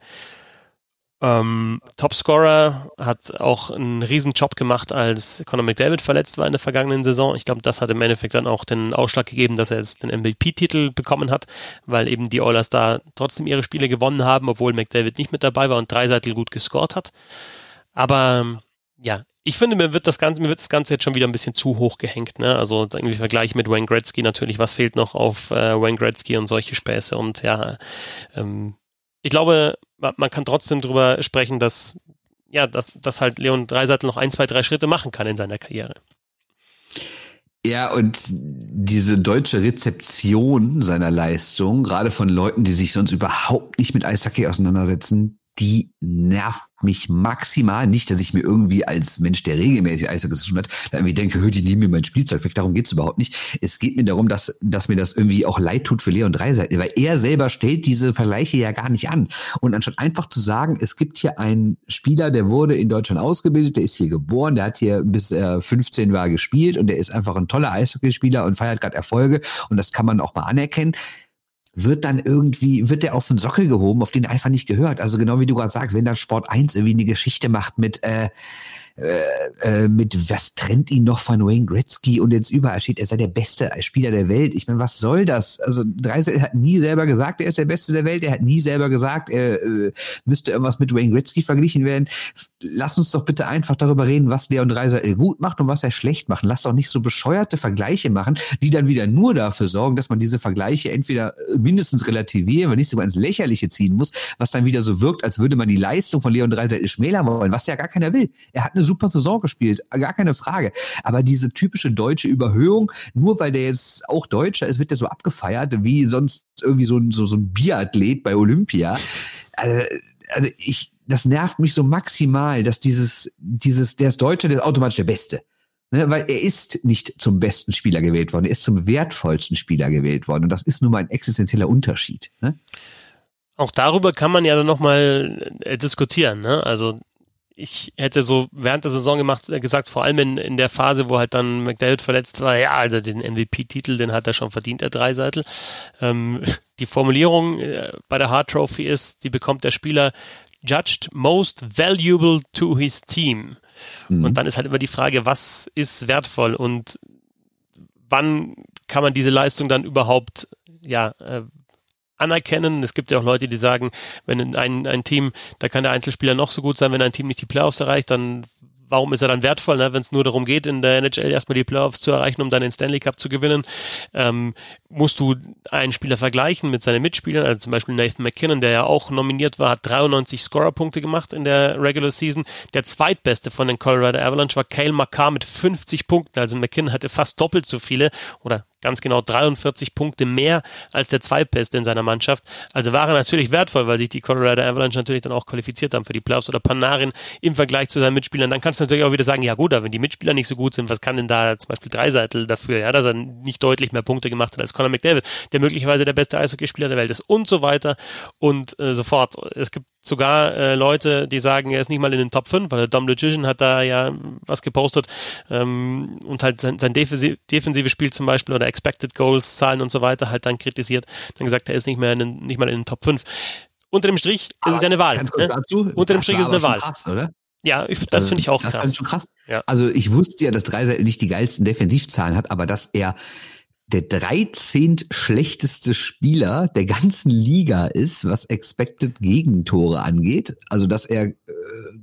Ähm, Topscorer hat auch einen riesen Job gemacht, als Conor McDavid verletzt war in der vergangenen Saison. Ich glaube, das hat im Endeffekt dann auch den Ausschlag gegeben, dass er jetzt den MVP-Titel bekommen hat, weil eben die Oilers da trotzdem ihre Spiele gewonnen haben, obwohl McDavid nicht mit dabei war und Dreiseitel gut gescored hat. Aber ja, ich finde, mir wird das Ganze, mir wird das Ganze jetzt schon wieder ein bisschen zu hoch gehängt. Ne? Also irgendwie Vergleich mit Wayne Gretzky natürlich, was fehlt noch auf äh, Wayne Gretzky und solche Späße und ja, ähm, ich glaube, man kann trotzdem darüber sprechen, dass, ja, dass, dass halt Leon Dreiseitel noch ein, zwei, drei Schritte machen kann in seiner Karriere. Ja, und diese deutsche Rezeption seiner Leistung, gerade von Leuten, die sich sonst überhaupt nicht mit Eishockey auseinandersetzen, die nervt mich maximal. Nicht, dass ich mir irgendwie als Mensch, der regelmäßig Eishockey zu hat, irgendwie denke, hör, die nehmen mir mein Spielzeug weg. Darum geht's überhaupt nicht. Es geht mir darum, dass, dass mir das irgendwie auch leid tut für Leon Dreiseite, weil er selber stellt diese Vergleiche ja gar nicht an. Und anstatt einfach zu sagen, es gibt hier einen Spieler, der wurde in Deutschland ausgebildet, der ist hier geboren, der hat hier bis er 15 war gespielt und der ist einfach ein toller Eishockeyspieler und feiert gerade Erfolge und das kann man auch mal anerkennen wird dann irgendwie, wird der auf den Sockel gehoben, auf den einfach nicht gehört. Also genau wie du gerade sagst, wenn dann Sport 1 irgendwie eine Geschichte macht mit, äh, äh, äh, mit was trennt ihn noch von Wayne Gretzky und jetzt überall steht, er sei der beste Spieler der Welt. Ich meine, was soll das? Also Dreisel hat nie selber gesagt, er ist der Beste der Welt. Er hat nie selber gesagt, er äh, müsste irgendwas mit Wayne Gretzky verglichen werden. Lass uns doch bitte einfach darüber reden, was Leon Dreisel gut macht und was er schlecht macht. Lass doch nicht so bescheuerte Vergleiche machen, die dann wieder nur dafür sorgen, dass man diese Vergleiche entweder mindestens relativieren, wenn nicht sogar ins Lächerliche ziehen muss, was dann wieder so wirkt, als würde man die Leistung von Leon Dreisel schmälern wollen, was ja gar keiner will. Er hat eine super Saison gespielt, gar keine Frage. Aber diese typische deutsche Überhöhung, nur weil der jetzt auch Deutscher ist, wird der so abgefeiert, wie sonst irgendwie so ein, so, so ein Biathlet bei Olympia. Also, also ich, das nervt mich so maximal, dass dieses, dieses, der ist Deutscher, der ist automatisch der Beste. Ne, weil er ist nicht zum besten Spieler gewählt worden, er ist zum wertvollsten Spieler gewählt worden. Und das ist nun mal ein existenzieller Unterschied. Ne? Auch darüber kann man ja dann nochmal äh, diskutieren. Ne? Also ich hätte so während der Saison gemacht, äh, gesagt, vor allem in, in der Phase, wo halt dann McDavid verletzt war, ja, also den MVP-Titel, den hat er schon verdient, der Dreiseitel. Ähm, die Formulierung äh, bei der Hart Trophy ist, die bekommt der Spieler judged most valuable to his team. Mhm. Und dann ist halt immer die Frage, was ist wertvoll und wann kann man diese Leistung dann überhaupt ja, äh, anerkennen. Es gibt ja auch Leute, die sagen, wenn ein, ein Team, da kann der Einzelspieler noch so gut sein, wenn ein Team nicht die Playoffs erreicht, dann warum ist er dann wertvoll, ne? wenn es nur darum geht, in der NHL erstmal die Playoffs zu erreichen, um dann den Stanley Cup zu gewinnen, ähm, musst du einen Spieler vergleichen mit seinen Mitspielern, also zum Beispiel Nathan McKinnon, der ja auch nominiert war, hat 93 Scorer-Punkte gemacht in der Regular Season. Der zweitbeste von den Colorado Avalanche war Kale McCarr mit 50 Punkten, also McKinnon hatte fast doppelt so viele oder ganz genau 43 Punkte mehr als der Zweitbeste in seiner Mannschaft. Also war er natürlich wertvoll, weil sich die Colorado Avalanche natürlich dann auch qualifiziert haben für die Playoffs oder Panarin im Vergleich zu seinen Mitspielern. Dann kannst du natürlich auch wieder sagen, ja gut, aber wenn die Mitspieler nicht so gut sind, was kann denn da zum Beispiel Dreiseitel dafür, ja, dass er nicht deutlich mehr Punkte gemacht hat als Conor McDavid, der möglicherweise der beste Eishockeyspieler der Welt ist und so weiter und äh, so fort. Es gibt sogar äh, Leute, die sagen, er ist nicht mal in den Top 5, weil der Dom Logician hat da ja was gepostet ähm, und halt sein, sein defensive, defensive Spiel zum Beispiel oder Expected Goals Zahlen und so weiter halt dann kritisiert, dann gesagt, er ist nicht mehr in den, nicht mal in den Top 5. Unter dem Strich ist es ja eine Wahl. Ne? Dazu, Unter dem Strich ist es eine Wahl. Krass, oder? Ja, ich, das also, finde ich auch krass. Das schon krass. Ja. Also ich wusste ja, dass Dreiser nicht die geilsten Defensivzahlen hat, aber dass er der 13. schlechteste Spieler der ganzen Liga ist, was Expected Gegentore angeht. Also, dass er äh,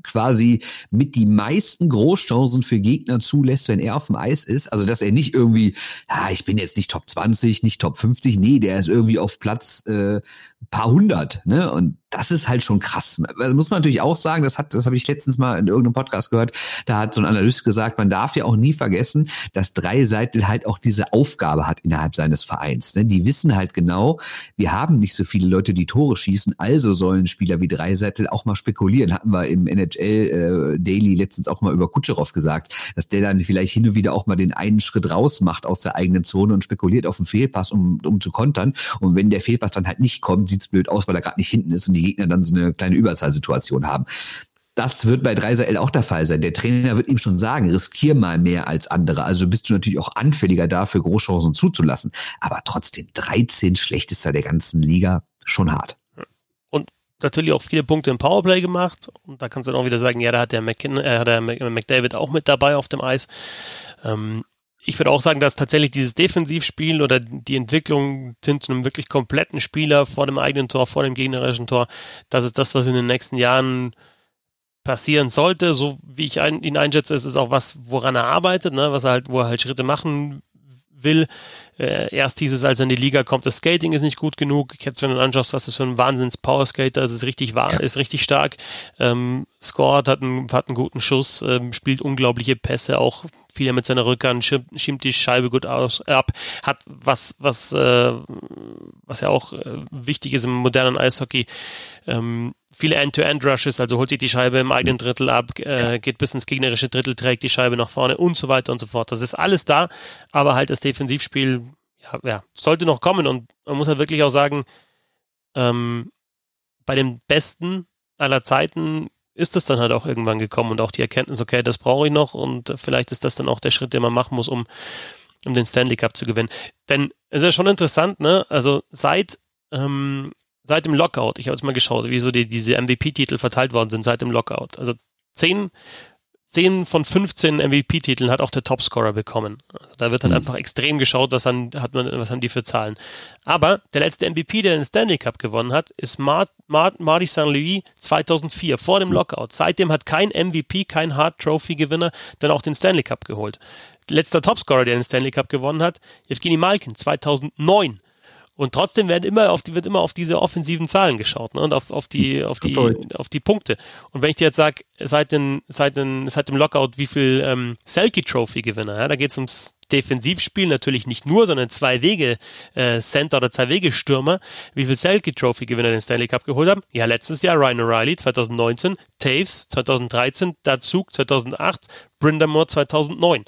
quasi mit die meisten Großchancen für Gegner zulässt, wenn er auf dem Eis ist. Also, dass er nicht irgendwie, ja, ich bin jetzt nicht Top 20, nicht Top 50. Nee, der ist irgendwie auf Platz äh, paar hundert. Ne? Und das ist halt schon krass. Das muss man natürlich auch sagen, das das habe ich letztens mal in irgendeinem Podcast gehört, da hat so ein Analyst gesagt, man darf ja auch nie vergessen, dass Dreiseitel halt auch diese Aufgabe hat innerhalb seines Vereins. Ne? Die wissen halt genau, wir haben nicht so viele Leute, die Tore schießen, also sollen Spieler wie Dreiseitel auch mal spekulieren. Hatten wir im NHL äh, Daily letztens auch mal über Kutscherow gesagt, dass der dann vielleicht hin und wieder auch mal den einen Schritt raus macht aus der eigenen Zone und spekuliert auf einen Fehlpass, um, um zu kontern. Und wenn der Fehlpass dann halt nicht kommt, sieht's blöd aus, weil er gerade nicht hinten ist und die Gegner dann so eine kleine Überzahlsituation haben. Das wird bei Dreiser L auch der Fall sein. Der Trainer wird ihm schon sagen, riskier mal mehr als andere. Also bist du natürlich auch anfälliger dafür, Großchancen zuzulassen. Aber trotzdem 13 schlechtester der ganzen Liga, schon hart. Natürlich auch viele Punkte im Powerplay gemacht. Und da kannst du dann auch wieder sagen, ja, da hat der, McKin äh, hat der McDavid auch mit dabei auf dem Eis. Ähm, ich würde auch sagen, dass tatsächlich dieses Defensivspiel oder die Entwicklung hin zu einem wirklich kompletten Spieler vor dem eigenen Tor, vor dem gegnerischen Tor, das ist das, was in den nächsten Jahren passieren sollte. So wie ich ihn einschätze, ist es auch was, woran er arbeitet, ne? was er halt, wo er halt Schritte machen will. Äh, erst hieß es, als er in die Liga kommt, das Skating ist nicht gut genug. Jetzt, wenn du anschaust, was das für ein Wahnsinns-Powerskater ist, ist richtig wahr, ja. ist richtig stark. Ähm, scored, hat einen, hat einen guten Schuss, ähm, spielt unglaubliche Pässe, auch viel mit seiner Rückhand, schirmt, schirmt die Scheibe gut aus, ab, hat was, was, äh, was ja auch äh, wichtig ist im modernen Eishockey, ähm, viele End-to-End-Rushes, also holt sich die Scheibe im eigenen Drittel ab, äh, geht bis ins gegnerische Drittel, trägt die Scheibe nach vorne und so weiter und so fort. Das ist alles da, aber halt das Defensivspiel ja, ja, sollte noch kommen und man muss halt wirklich auch sagen, ähm, bei den Besten aller Zeiten ist es dann halt auch irgendwann gekommen und auch die Erkenntnis, okay, das brauche ich noch und vielleicht ist das dann auch der Schritt, den man machen muss, um, um den Stanley Cup zu gewinnen. Denn es ist ja schon interessant, ne? Also seit ähm, seit dem Lockout, ich habe jetzt mal geschaut, wie so die, diese MVP-Titel verteilt worden sind seit dem Lockout. Also zehn 10 von 15 MVP-Titeln hat auch der Topscorer bekommen. Also da wird halt mhm. einfach extrem geschaut, was, haben, hat man, was haben die für Zahlen. Aber der letzte MVP, der den Stanley Cup gewonnen hat, ist Mar Mar Marty St. Louis 2004, vor dem Lockout. Seitdem hat kein MVP, kein Hard Trophy-Gewinner dann auch den Stanley Cup geholt. Letzter Topscorer, der den Stanley Cup gewonnen hat, Evgeny Malkin 2009. Und trotzdem werden immer auf die, wird immer auf diese offensiven Zahlen geschaut ne? und auf, auf, die, auf, die, auf die Punkte. Und wenn ich dir jetzt sage, seit, den, seit, den, seit dem Lockout, wie viel ähm, Selkie Trophy Gewinner, ja? da geht es ums Defensivspiel natürlich nicht nur, sondern zwei Wege äh, Center oder zwei Wege Stürmer, wie viel Selkie Trophy Gewinner den Stanley Cup geholt haben. Ja, letztes Jahr Ryan O'Reilly 2019, Taves 2013, Dazug 2008, Brindamore 2009.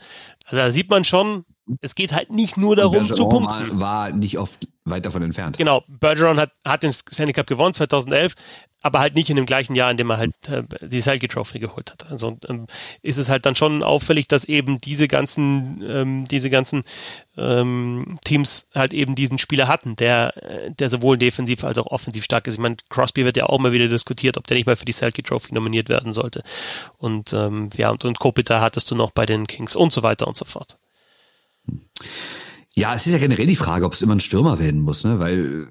Also da sieht man schon, es geht halt nicht nur darum zu punkten. War nicht oft weit davon entfernt. Genau, Bergeron hat, hat den Stanley Cup gewonnen 2011, aber halt nicht in dem gleichen Jahr, in dem er halt äh, die Selke Trophy geholt hat. Also ähm, ist es halt dann schon auffällig, dass eben diese ganzen, ähm, diese ganzen ähm, Teams halt eben diesen Spieler hatten, der, äh, der sowohl defensiv als auch offensiv stark ist. Ich meine, Crosby wird ja auch mal wieder diskutiert, ob der nicht mal für die Selke Trophy nominiert werden sollte. Und ähm, ja, und, und Kopita hattest du noch bei den Kings und so weiter und so fort. Ja, es ist ja generell die Frage, ob es immer ein Stürmer werden muss, ne? Weil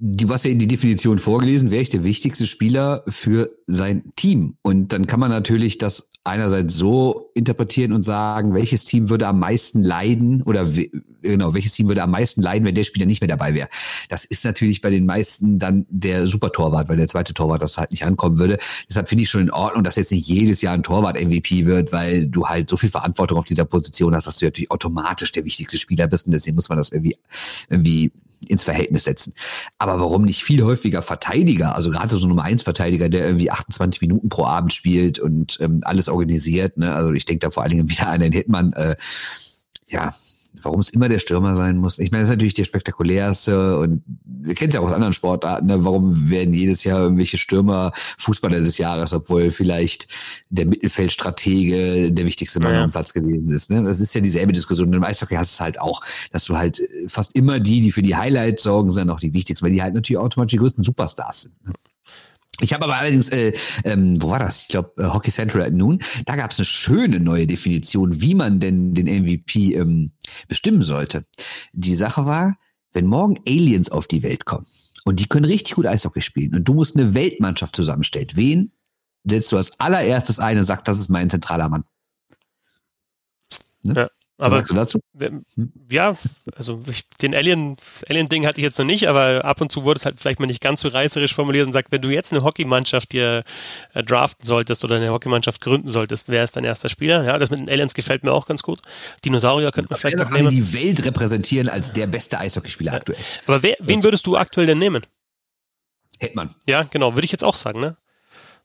du hast ja in die Definition vorgelesen, wer ist der wichtigste Spieler für sein Team? Und dann kann man natürlich das einerseits so interpretieren und sagen, welches Team würde am meisten leiden oder genau, welches Team würde am meisten leiden, wenn der Spieler nicht mehr dabei wäre. Das ist natürlich bei den meisten dann der Supertorwart, weil der zweite Torwart das halt nicht ankommen würde. Deshalb finde ich schon in Ordnung, dass jetzt nicht jedes Jahr ein Torwart MVP wird, weil du halt so viel Verantwortung auf dieser Position hast, dass du natürlich automatisch der wichtigste Spieler bist und deswegen muss man das irgendwie irgendwie ins Verhältnis setzen. Aber warum nicht viel häufiger Verteidiger, also gerade so Nummer 1 Verteidiger, der irgendwie 28 Minuten pro Abend spielt und ähm, alles organisiert, ne? Also ich denke da vor allen Dingen wieder an den Hitman, äh, ja, warum es immer der Stürmer sein muss. Ich meine, das ist natürlich der spektakulärste und wir kennen es ja auch aus anderen Sportarten. Ne? Warum werden jedes Jahr irgendwelche Stürmer Fußballer des Jahres, obwohl vielleicht der Mittelfeldstratege der wichtigste Mann ja. am Platz gewesen ist. Ne? Das ist ja dieselbe Diskussion. Und im Eishockey hast du es halt auch, dass du halt fast immer die, die für die Highlights sorgen, sind auch die wichtigsten, weil die halt natürlich automatisch die größten Superstars sind. Ne? Ich habe aber allerdings, äh, ähm, wo war das? Ich glaube, äh, Hockey Central at Noon. Da gab es eine schöne neue Definition, wie man denn den MVP ähm, bestimmen sollte. Die Sache war, wenn morgen Aliens auf die Welt kommen und die können richtig gut Eishockey spielen und du musst eine Weltmannschaft zusammenstellen, wen setzt du als allererstes ein und sagst, das ist mein zentraler Mann? Ne? Ja. Aber dazu? Hm? ja, also ich, den Alien, Alien-Ding hatte ich jetzt noch nicht, aber ab und zu wurde es halt vielleicht mal nicht ganz so reißerisch formuliert und sagt, wenn du jetzt eine Hockeymannschaft dir äh, draften solltest oder eine Hockeymannschaft gründen solltest, wer ist dein erster Spieler? Ja, das mit den Aliens gefällt mir auch ganz gut. Dinosaurier könnte man vielleicht noch nehmen. die Welt repräsentieren als der beste Eishockeyspieler ja. aktuell. Aber wer, wen würdest du aktuell denn nehmen? Hetman. Ja, genau, würde ich jetzt auch sagen, ne?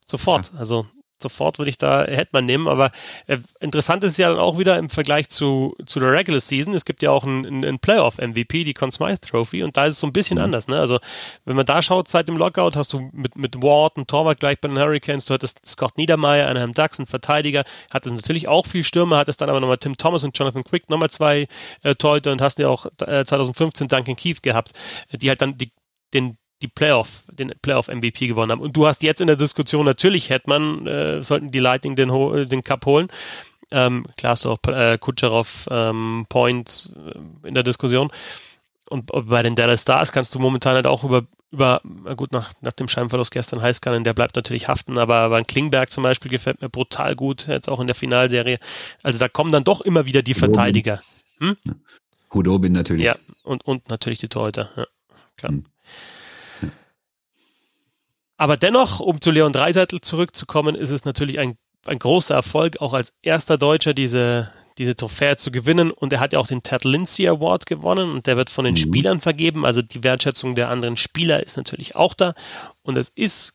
Sofort. Ja. Also sofort würde ich da Hetman nehmen. Aber äh, interessant ist ja dann auch wieder im Vergleich zu, zu der Regular Season. Es gibt ja auch einen, einen Playoff-MVP, die Conn Smythe Trophy, und da ist es so ein bisschen mhm. anders. Ne? Also, wenn man da schaut, seit dem Lockout hast du mit, mit Ward einen Torwart gleich bei den Hurricanes, du hattest Scott Niedermeyer, einen Ducks, einen Verteidiger, hattest natürlich auch viel Stürmer, hattest dann aber nochmal Tim Thomas und Jonathan Quick, nochmal zwei äh, Torhüter und hast ja auch äh, 2015 Duncan Keith gehabt, die halt dann die, den die Playoff, den Playoff-MVP gewonnen haben. Und du hast jetzt in der Diskussion natürlich Hetman, äh, sollten die Lightning den, den Cup holen. Ähm, klar hast du auch äh, Kutcherov ähm, Point äh, in der Diskussion. Und bei den Dallas Stars kannst du momentan halt auch über, über gut, nach, nach dem Scheinverlust gestern Heißkannen, der bleibt natürlich haften, aber, aber ein Klingberg zum Beispiel gefällt mir brutal gut, jetzt auch in der Finalserie. Also da kommen dann doch immer wieder die Verteidiger. Hm? Hudobin natürlich. Ja, und, und natürlich die Torhüter, ja, klar. Hm. Aber dennoch, um zu Leon Dreiseitel zurückzukommen, ist es natürlich ein, ein großer Erfolg, auch als erster Deutscher diese, diese Trophäe zu gewinnen. Und er hat ja auch den Ted Lindsay Award gewonnen und der wird von den mhm. Spielern vergeben. Also die Wertschätzung der anderen Spieler ist natürlich auch da. Und es ist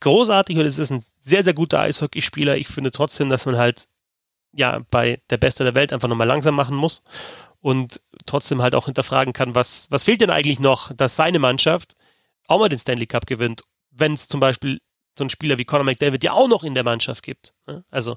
großartig und es ist ein sehr, sehr guter Eishockeyspieler. Ich finde trotzdem, dass man halt ja bei der Beste der Welt einfach nochmal langsam machen muss und trotzdem halt auch hinterfragen kann, was, was fehlt denn eigentlich noch, dass seine Mannschaft auch mal den Stanley Cup gewinnt wenn es zum Beispiel so einen Spieler wie Conor McDavid ja auch noch in der Mannschaft gibt. Also,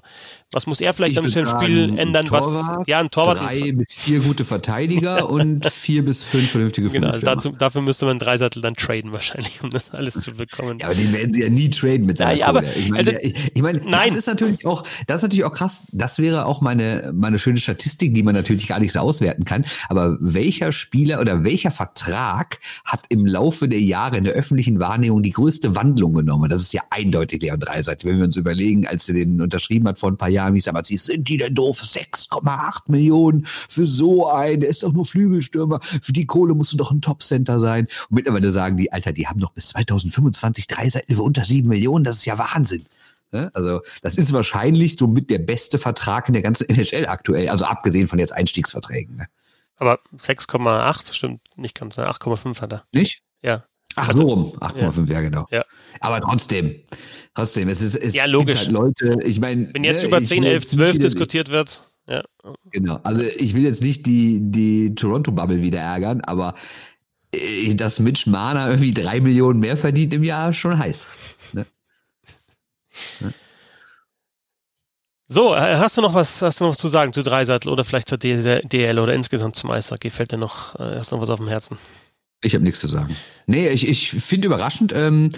was muss er vielleicht im Spiel ändern? Torwart, was, ja, ein Torwart. Drei bis vier gute Verteidiger und vier bis fünf vernünftige Genau, also dazu, dafür müsste man Dreisattel dann traden wahrscheinlich, um das alles zu bekommen. Ja, aber den werden sie ja nie traden mit seiner ja, aber, Ich meine, also, ich, ich meine nein. das ist natürlich auch, das ist natürlich auch krass. Das wäre auch meine, meine schöne Statistik, die man natürlich gar nicht so auswerten kann. Aber welcher Spieler oder welcher Vertrag hat im Laufe der Jahre in der öffentlichen Wahrnehmung die größte Wandlung genommen? Das ist ja eindeutig Leon Dreisattel, wenn wir uns überlegen, als er den unterschrieben hat vor ein paar Jahren, wie ich sag mal, sind die denn doof? 6,8 Millionen für so einen, der ist doch nur Flügelstürmer. Für die Kohle musst du doch ein Top-Center sein. Und mittlerweile sagen die, Alter, die haben doch bis 2025 drei Seiten für unter sieben Millionen. Das ist ja Wahnsinn. Also das ist wahrscheinlich so mit der beste Vertrag in der ganzen NHL aktuell, also abgesehen von jetzt Einstiegsverträgen. Ne? Aber 6,8 stimmt nicht ganz, 8,5 ne? hat er. Nicht? Ja. Ach, also, so rum. 8,5, ja. ja, genau. Ja. Aber trotzdem, trotzdem, es ist, es ja, logisch. Halt Leute, ich meine. Wenn jetzt ne, über 10, 11, 12 diskutiert wird, ja. Genau. Also ich will jetzt nicht die, die Toronto-Bubble wieder ärgern, aber äh, dass Mitch Mana irgendwie drei Millionen mehr verdient im Jahr, schon heiß. Ne? Ne? So, äh, hast du noch was, hast du noch was zu sagen zu Dreisattel oder vielleicht zur DL oder insgesamt zum Eishockey? Fällt dir noch, äh, hast du noch was auf dem Herzen? Ich habe nichts zu sagen. Nee, ich, ich finde überraschend, ähm,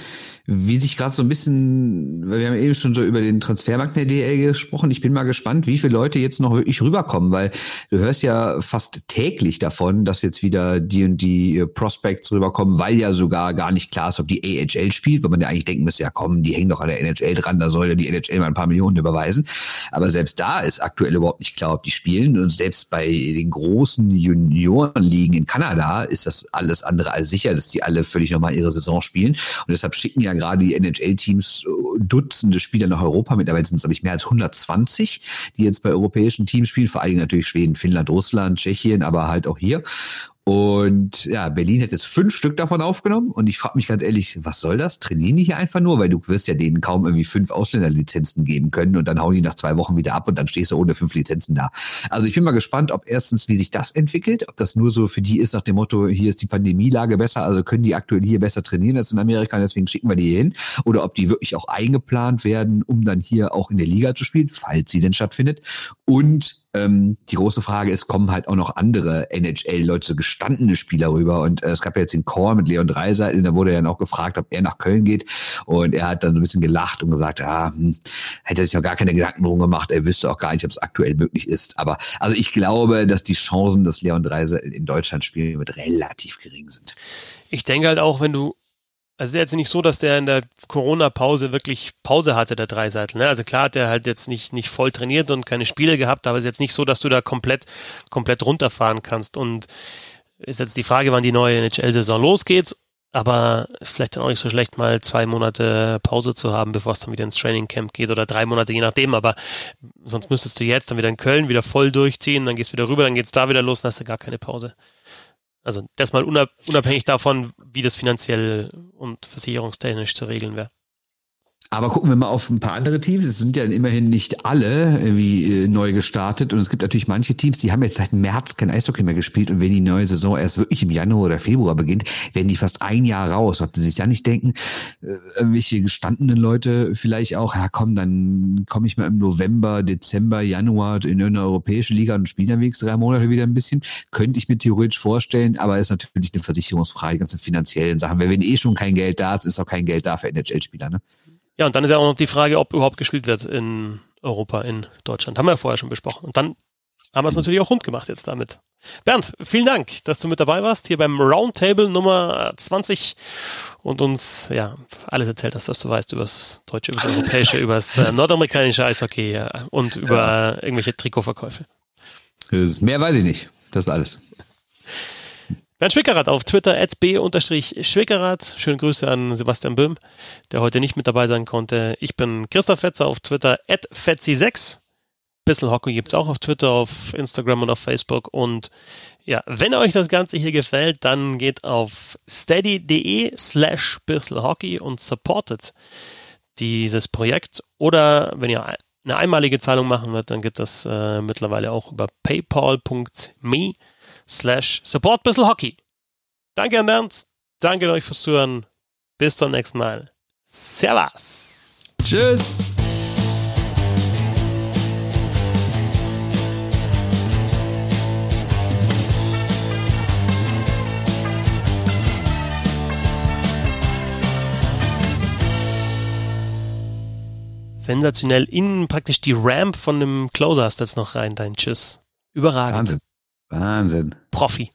wie sich gerade so ein bisschen, wir haben eben schon so über den Transfermarkt der DL gesprochen. Ich bin mal gespannt, wie viele Leute jetzt noch wirklich rüberkommen, weil du hörst ja fast täglich davon, dass jetzt wieder die und die äh, Prospects rüberkommen, weil ja sogar gar nicht klar ist, ob die AHL spielt, weil man ja eigentlich denken müsste, ja komm, die hängen doch an der NHL dran, da soll ja die NHL mal ein paar Millionen überweisen. Aber selbst da ist aktuell überhaupt nicht klar, ob die spielen. Und selbst bei den großen Juniorenligen in Kanada ist das alles andere als sicher, dass die alle völlig nochmal ihre Saison spielen. Und deshalb schicken ja gerade die NHL-Teams äh, Dutzende Spieler nach Europa. Mittlerweile sind es, glaube ich, mehr als 120, die jetzt bei europäischen Teams spielen. Vor allen Dingen natürlich Schweden, Finnland, Russland, Tschechien, aber halt auch hier. Und ja, Berlin hat jetzt fünf Stück davon aufgenommen und ich frage mich ganz ehrlich, was soll das? Trainieren die hier einfach nur? Weil du wirst ja denen kaum irgendwie fünf Ausländerlizenzen geben können und dann hauen die nach zwei Wochen wieder ab und dann stehst du ohne fünf Lizenzen da. Also ich bin mal gespannt, ob erstens, wie sich das entwickelt, ob das nur so für die ist nach dem Motto, hier ist die Pandemielage besser, also können die aktuell hier besser trainieren als in Amerika, deswegen schicken wir die hier hin. Oder ob die wirklich auch eingeplant werden, um dann hier auch in der Liga zu spielen, falls sie denn stattfindet. Und ähm, die große Frage ist, kommen halt auch noch andere NHL-Leute, gestandene Spieler rüber. Und äh, es gab ja jetzt den Call mit Leon Dreiseitel, da wurde er dann auch gefragt, ob er nach Köln geht. Und er hat dann so ein bisschen gelacht und gesagt, ah, hm, hätte sich noch gar keine Gedanken drum gemacht. Er wüsste auch gar nicht, ob es aktuell möglich ist. Aber also ich glaube, dass die Chancen, dass Leon Dreiseitel in Deutschland spielen wird, relativ gering sind. Ich denke halt auch, wenn du also ist jetzt nicht so, dass der in der Corona-Pause wirklich Pause hatte, der Dreiseitel. Ne? Also klar hat er halt jetzt nicht, nicht voll trainiert und keine Spiele gehabt, aber es ist jetzt nicht so, dass du da komplett, komplett runterfahren kannst. Und ist jetzt die Frage, wann die neue NHL-Saison losgeht. Aber vielleicht dann auch nicht so schlecht, mal zwei Monate Pause zu haben, bevor es dann wieder ins Training Camp geht oder drei Monate, je nachdem. Aber sonst müsstest du jetzt dann wieder in Köln wieder voll durchziehen, dann gehst du wieder rüber, dann geht's da wieder los, dann hast du gar keine Pause. Also das mal unabhängig davon, wie das finanziell und versicherungstechnisch zu regeln wäre. Aber gucken wir mal auf ein paar andere Teams. Es sind ja immerhin nicht alle wie äh, neu gestartet. Und es gibt natürlich manche Teams, die haben jetzt seit März kein Eishockey mehr gespielt. Und wenn die neue Saison erst wirklich im Januar oder Februar beginnt, werden die fast ein Jahr raus. Ob die sich ja nicht denken, äh, irgendwelche gestandenen Leute vielleicht auch, ja komm, dann komme ich mal im November, Dezember, Januar in eine europäische Liga und spiele dann wenigstens drei Monate wieder ein bisschen. Könnte ich mir theoretisch vorstellen, aber ist natürlich eine Versicherungsfrage, ganze finanziellen Sachen. Weil wenn eh schon kein Geld da ist, ist auch kein Geld da für NHL-Spieler. Ne? Ja, und dann ist ja auch noch die Frage, ob überhaupt gespielt wird in Europa, in Deutschland. Haben wir ja vorher schon besprochen. Und dann haben wir es natürlich auch rund gemacht jetzt damit. Bernd, vielen Dank, dass du mit dabei warst, hier beim Roundtable Nummer 20 und uns ja alles erzählt hast, was du weißt über das deutsche, über das europäische, über das äh, nordamerikanische Eishockey ja, und über ja. irgendwelche Trikotverkäufe. Mehr weiß ich nicht. Das ist alles. Bernd Schwickerath auf Twitter, at b-schwickerath. Schöne Grüße an Sebastian Böhm, der heute nicht mit dabei sein konnte. Ich bin Christoph Fetzer auf Twitter, at fetzi6. Bissel Hockey gibt's auch auf Twitter, auf Instagram und auf Facebook. Und ja, wenn euch das Ganze hier gefällt, dann geht auf steady.de slash bisselhockey und supportet dieses Projekt. Oder wenn ihr eine einmalige Zahlung machen wollt, dann geht das äh, mittlerweile auch über paypal.me slash support bissl Hockey. Danke an Ernst, danke an euch fürs Zuhören. Bis zum nächsten Mal. Servus. Tschüss. Sensationell. Innen praktisch die Ramp von dem Closer hast du jetzt noch rein, dein Tschüss. Überragend. Wahnsinn. Wahnsinn. Profi.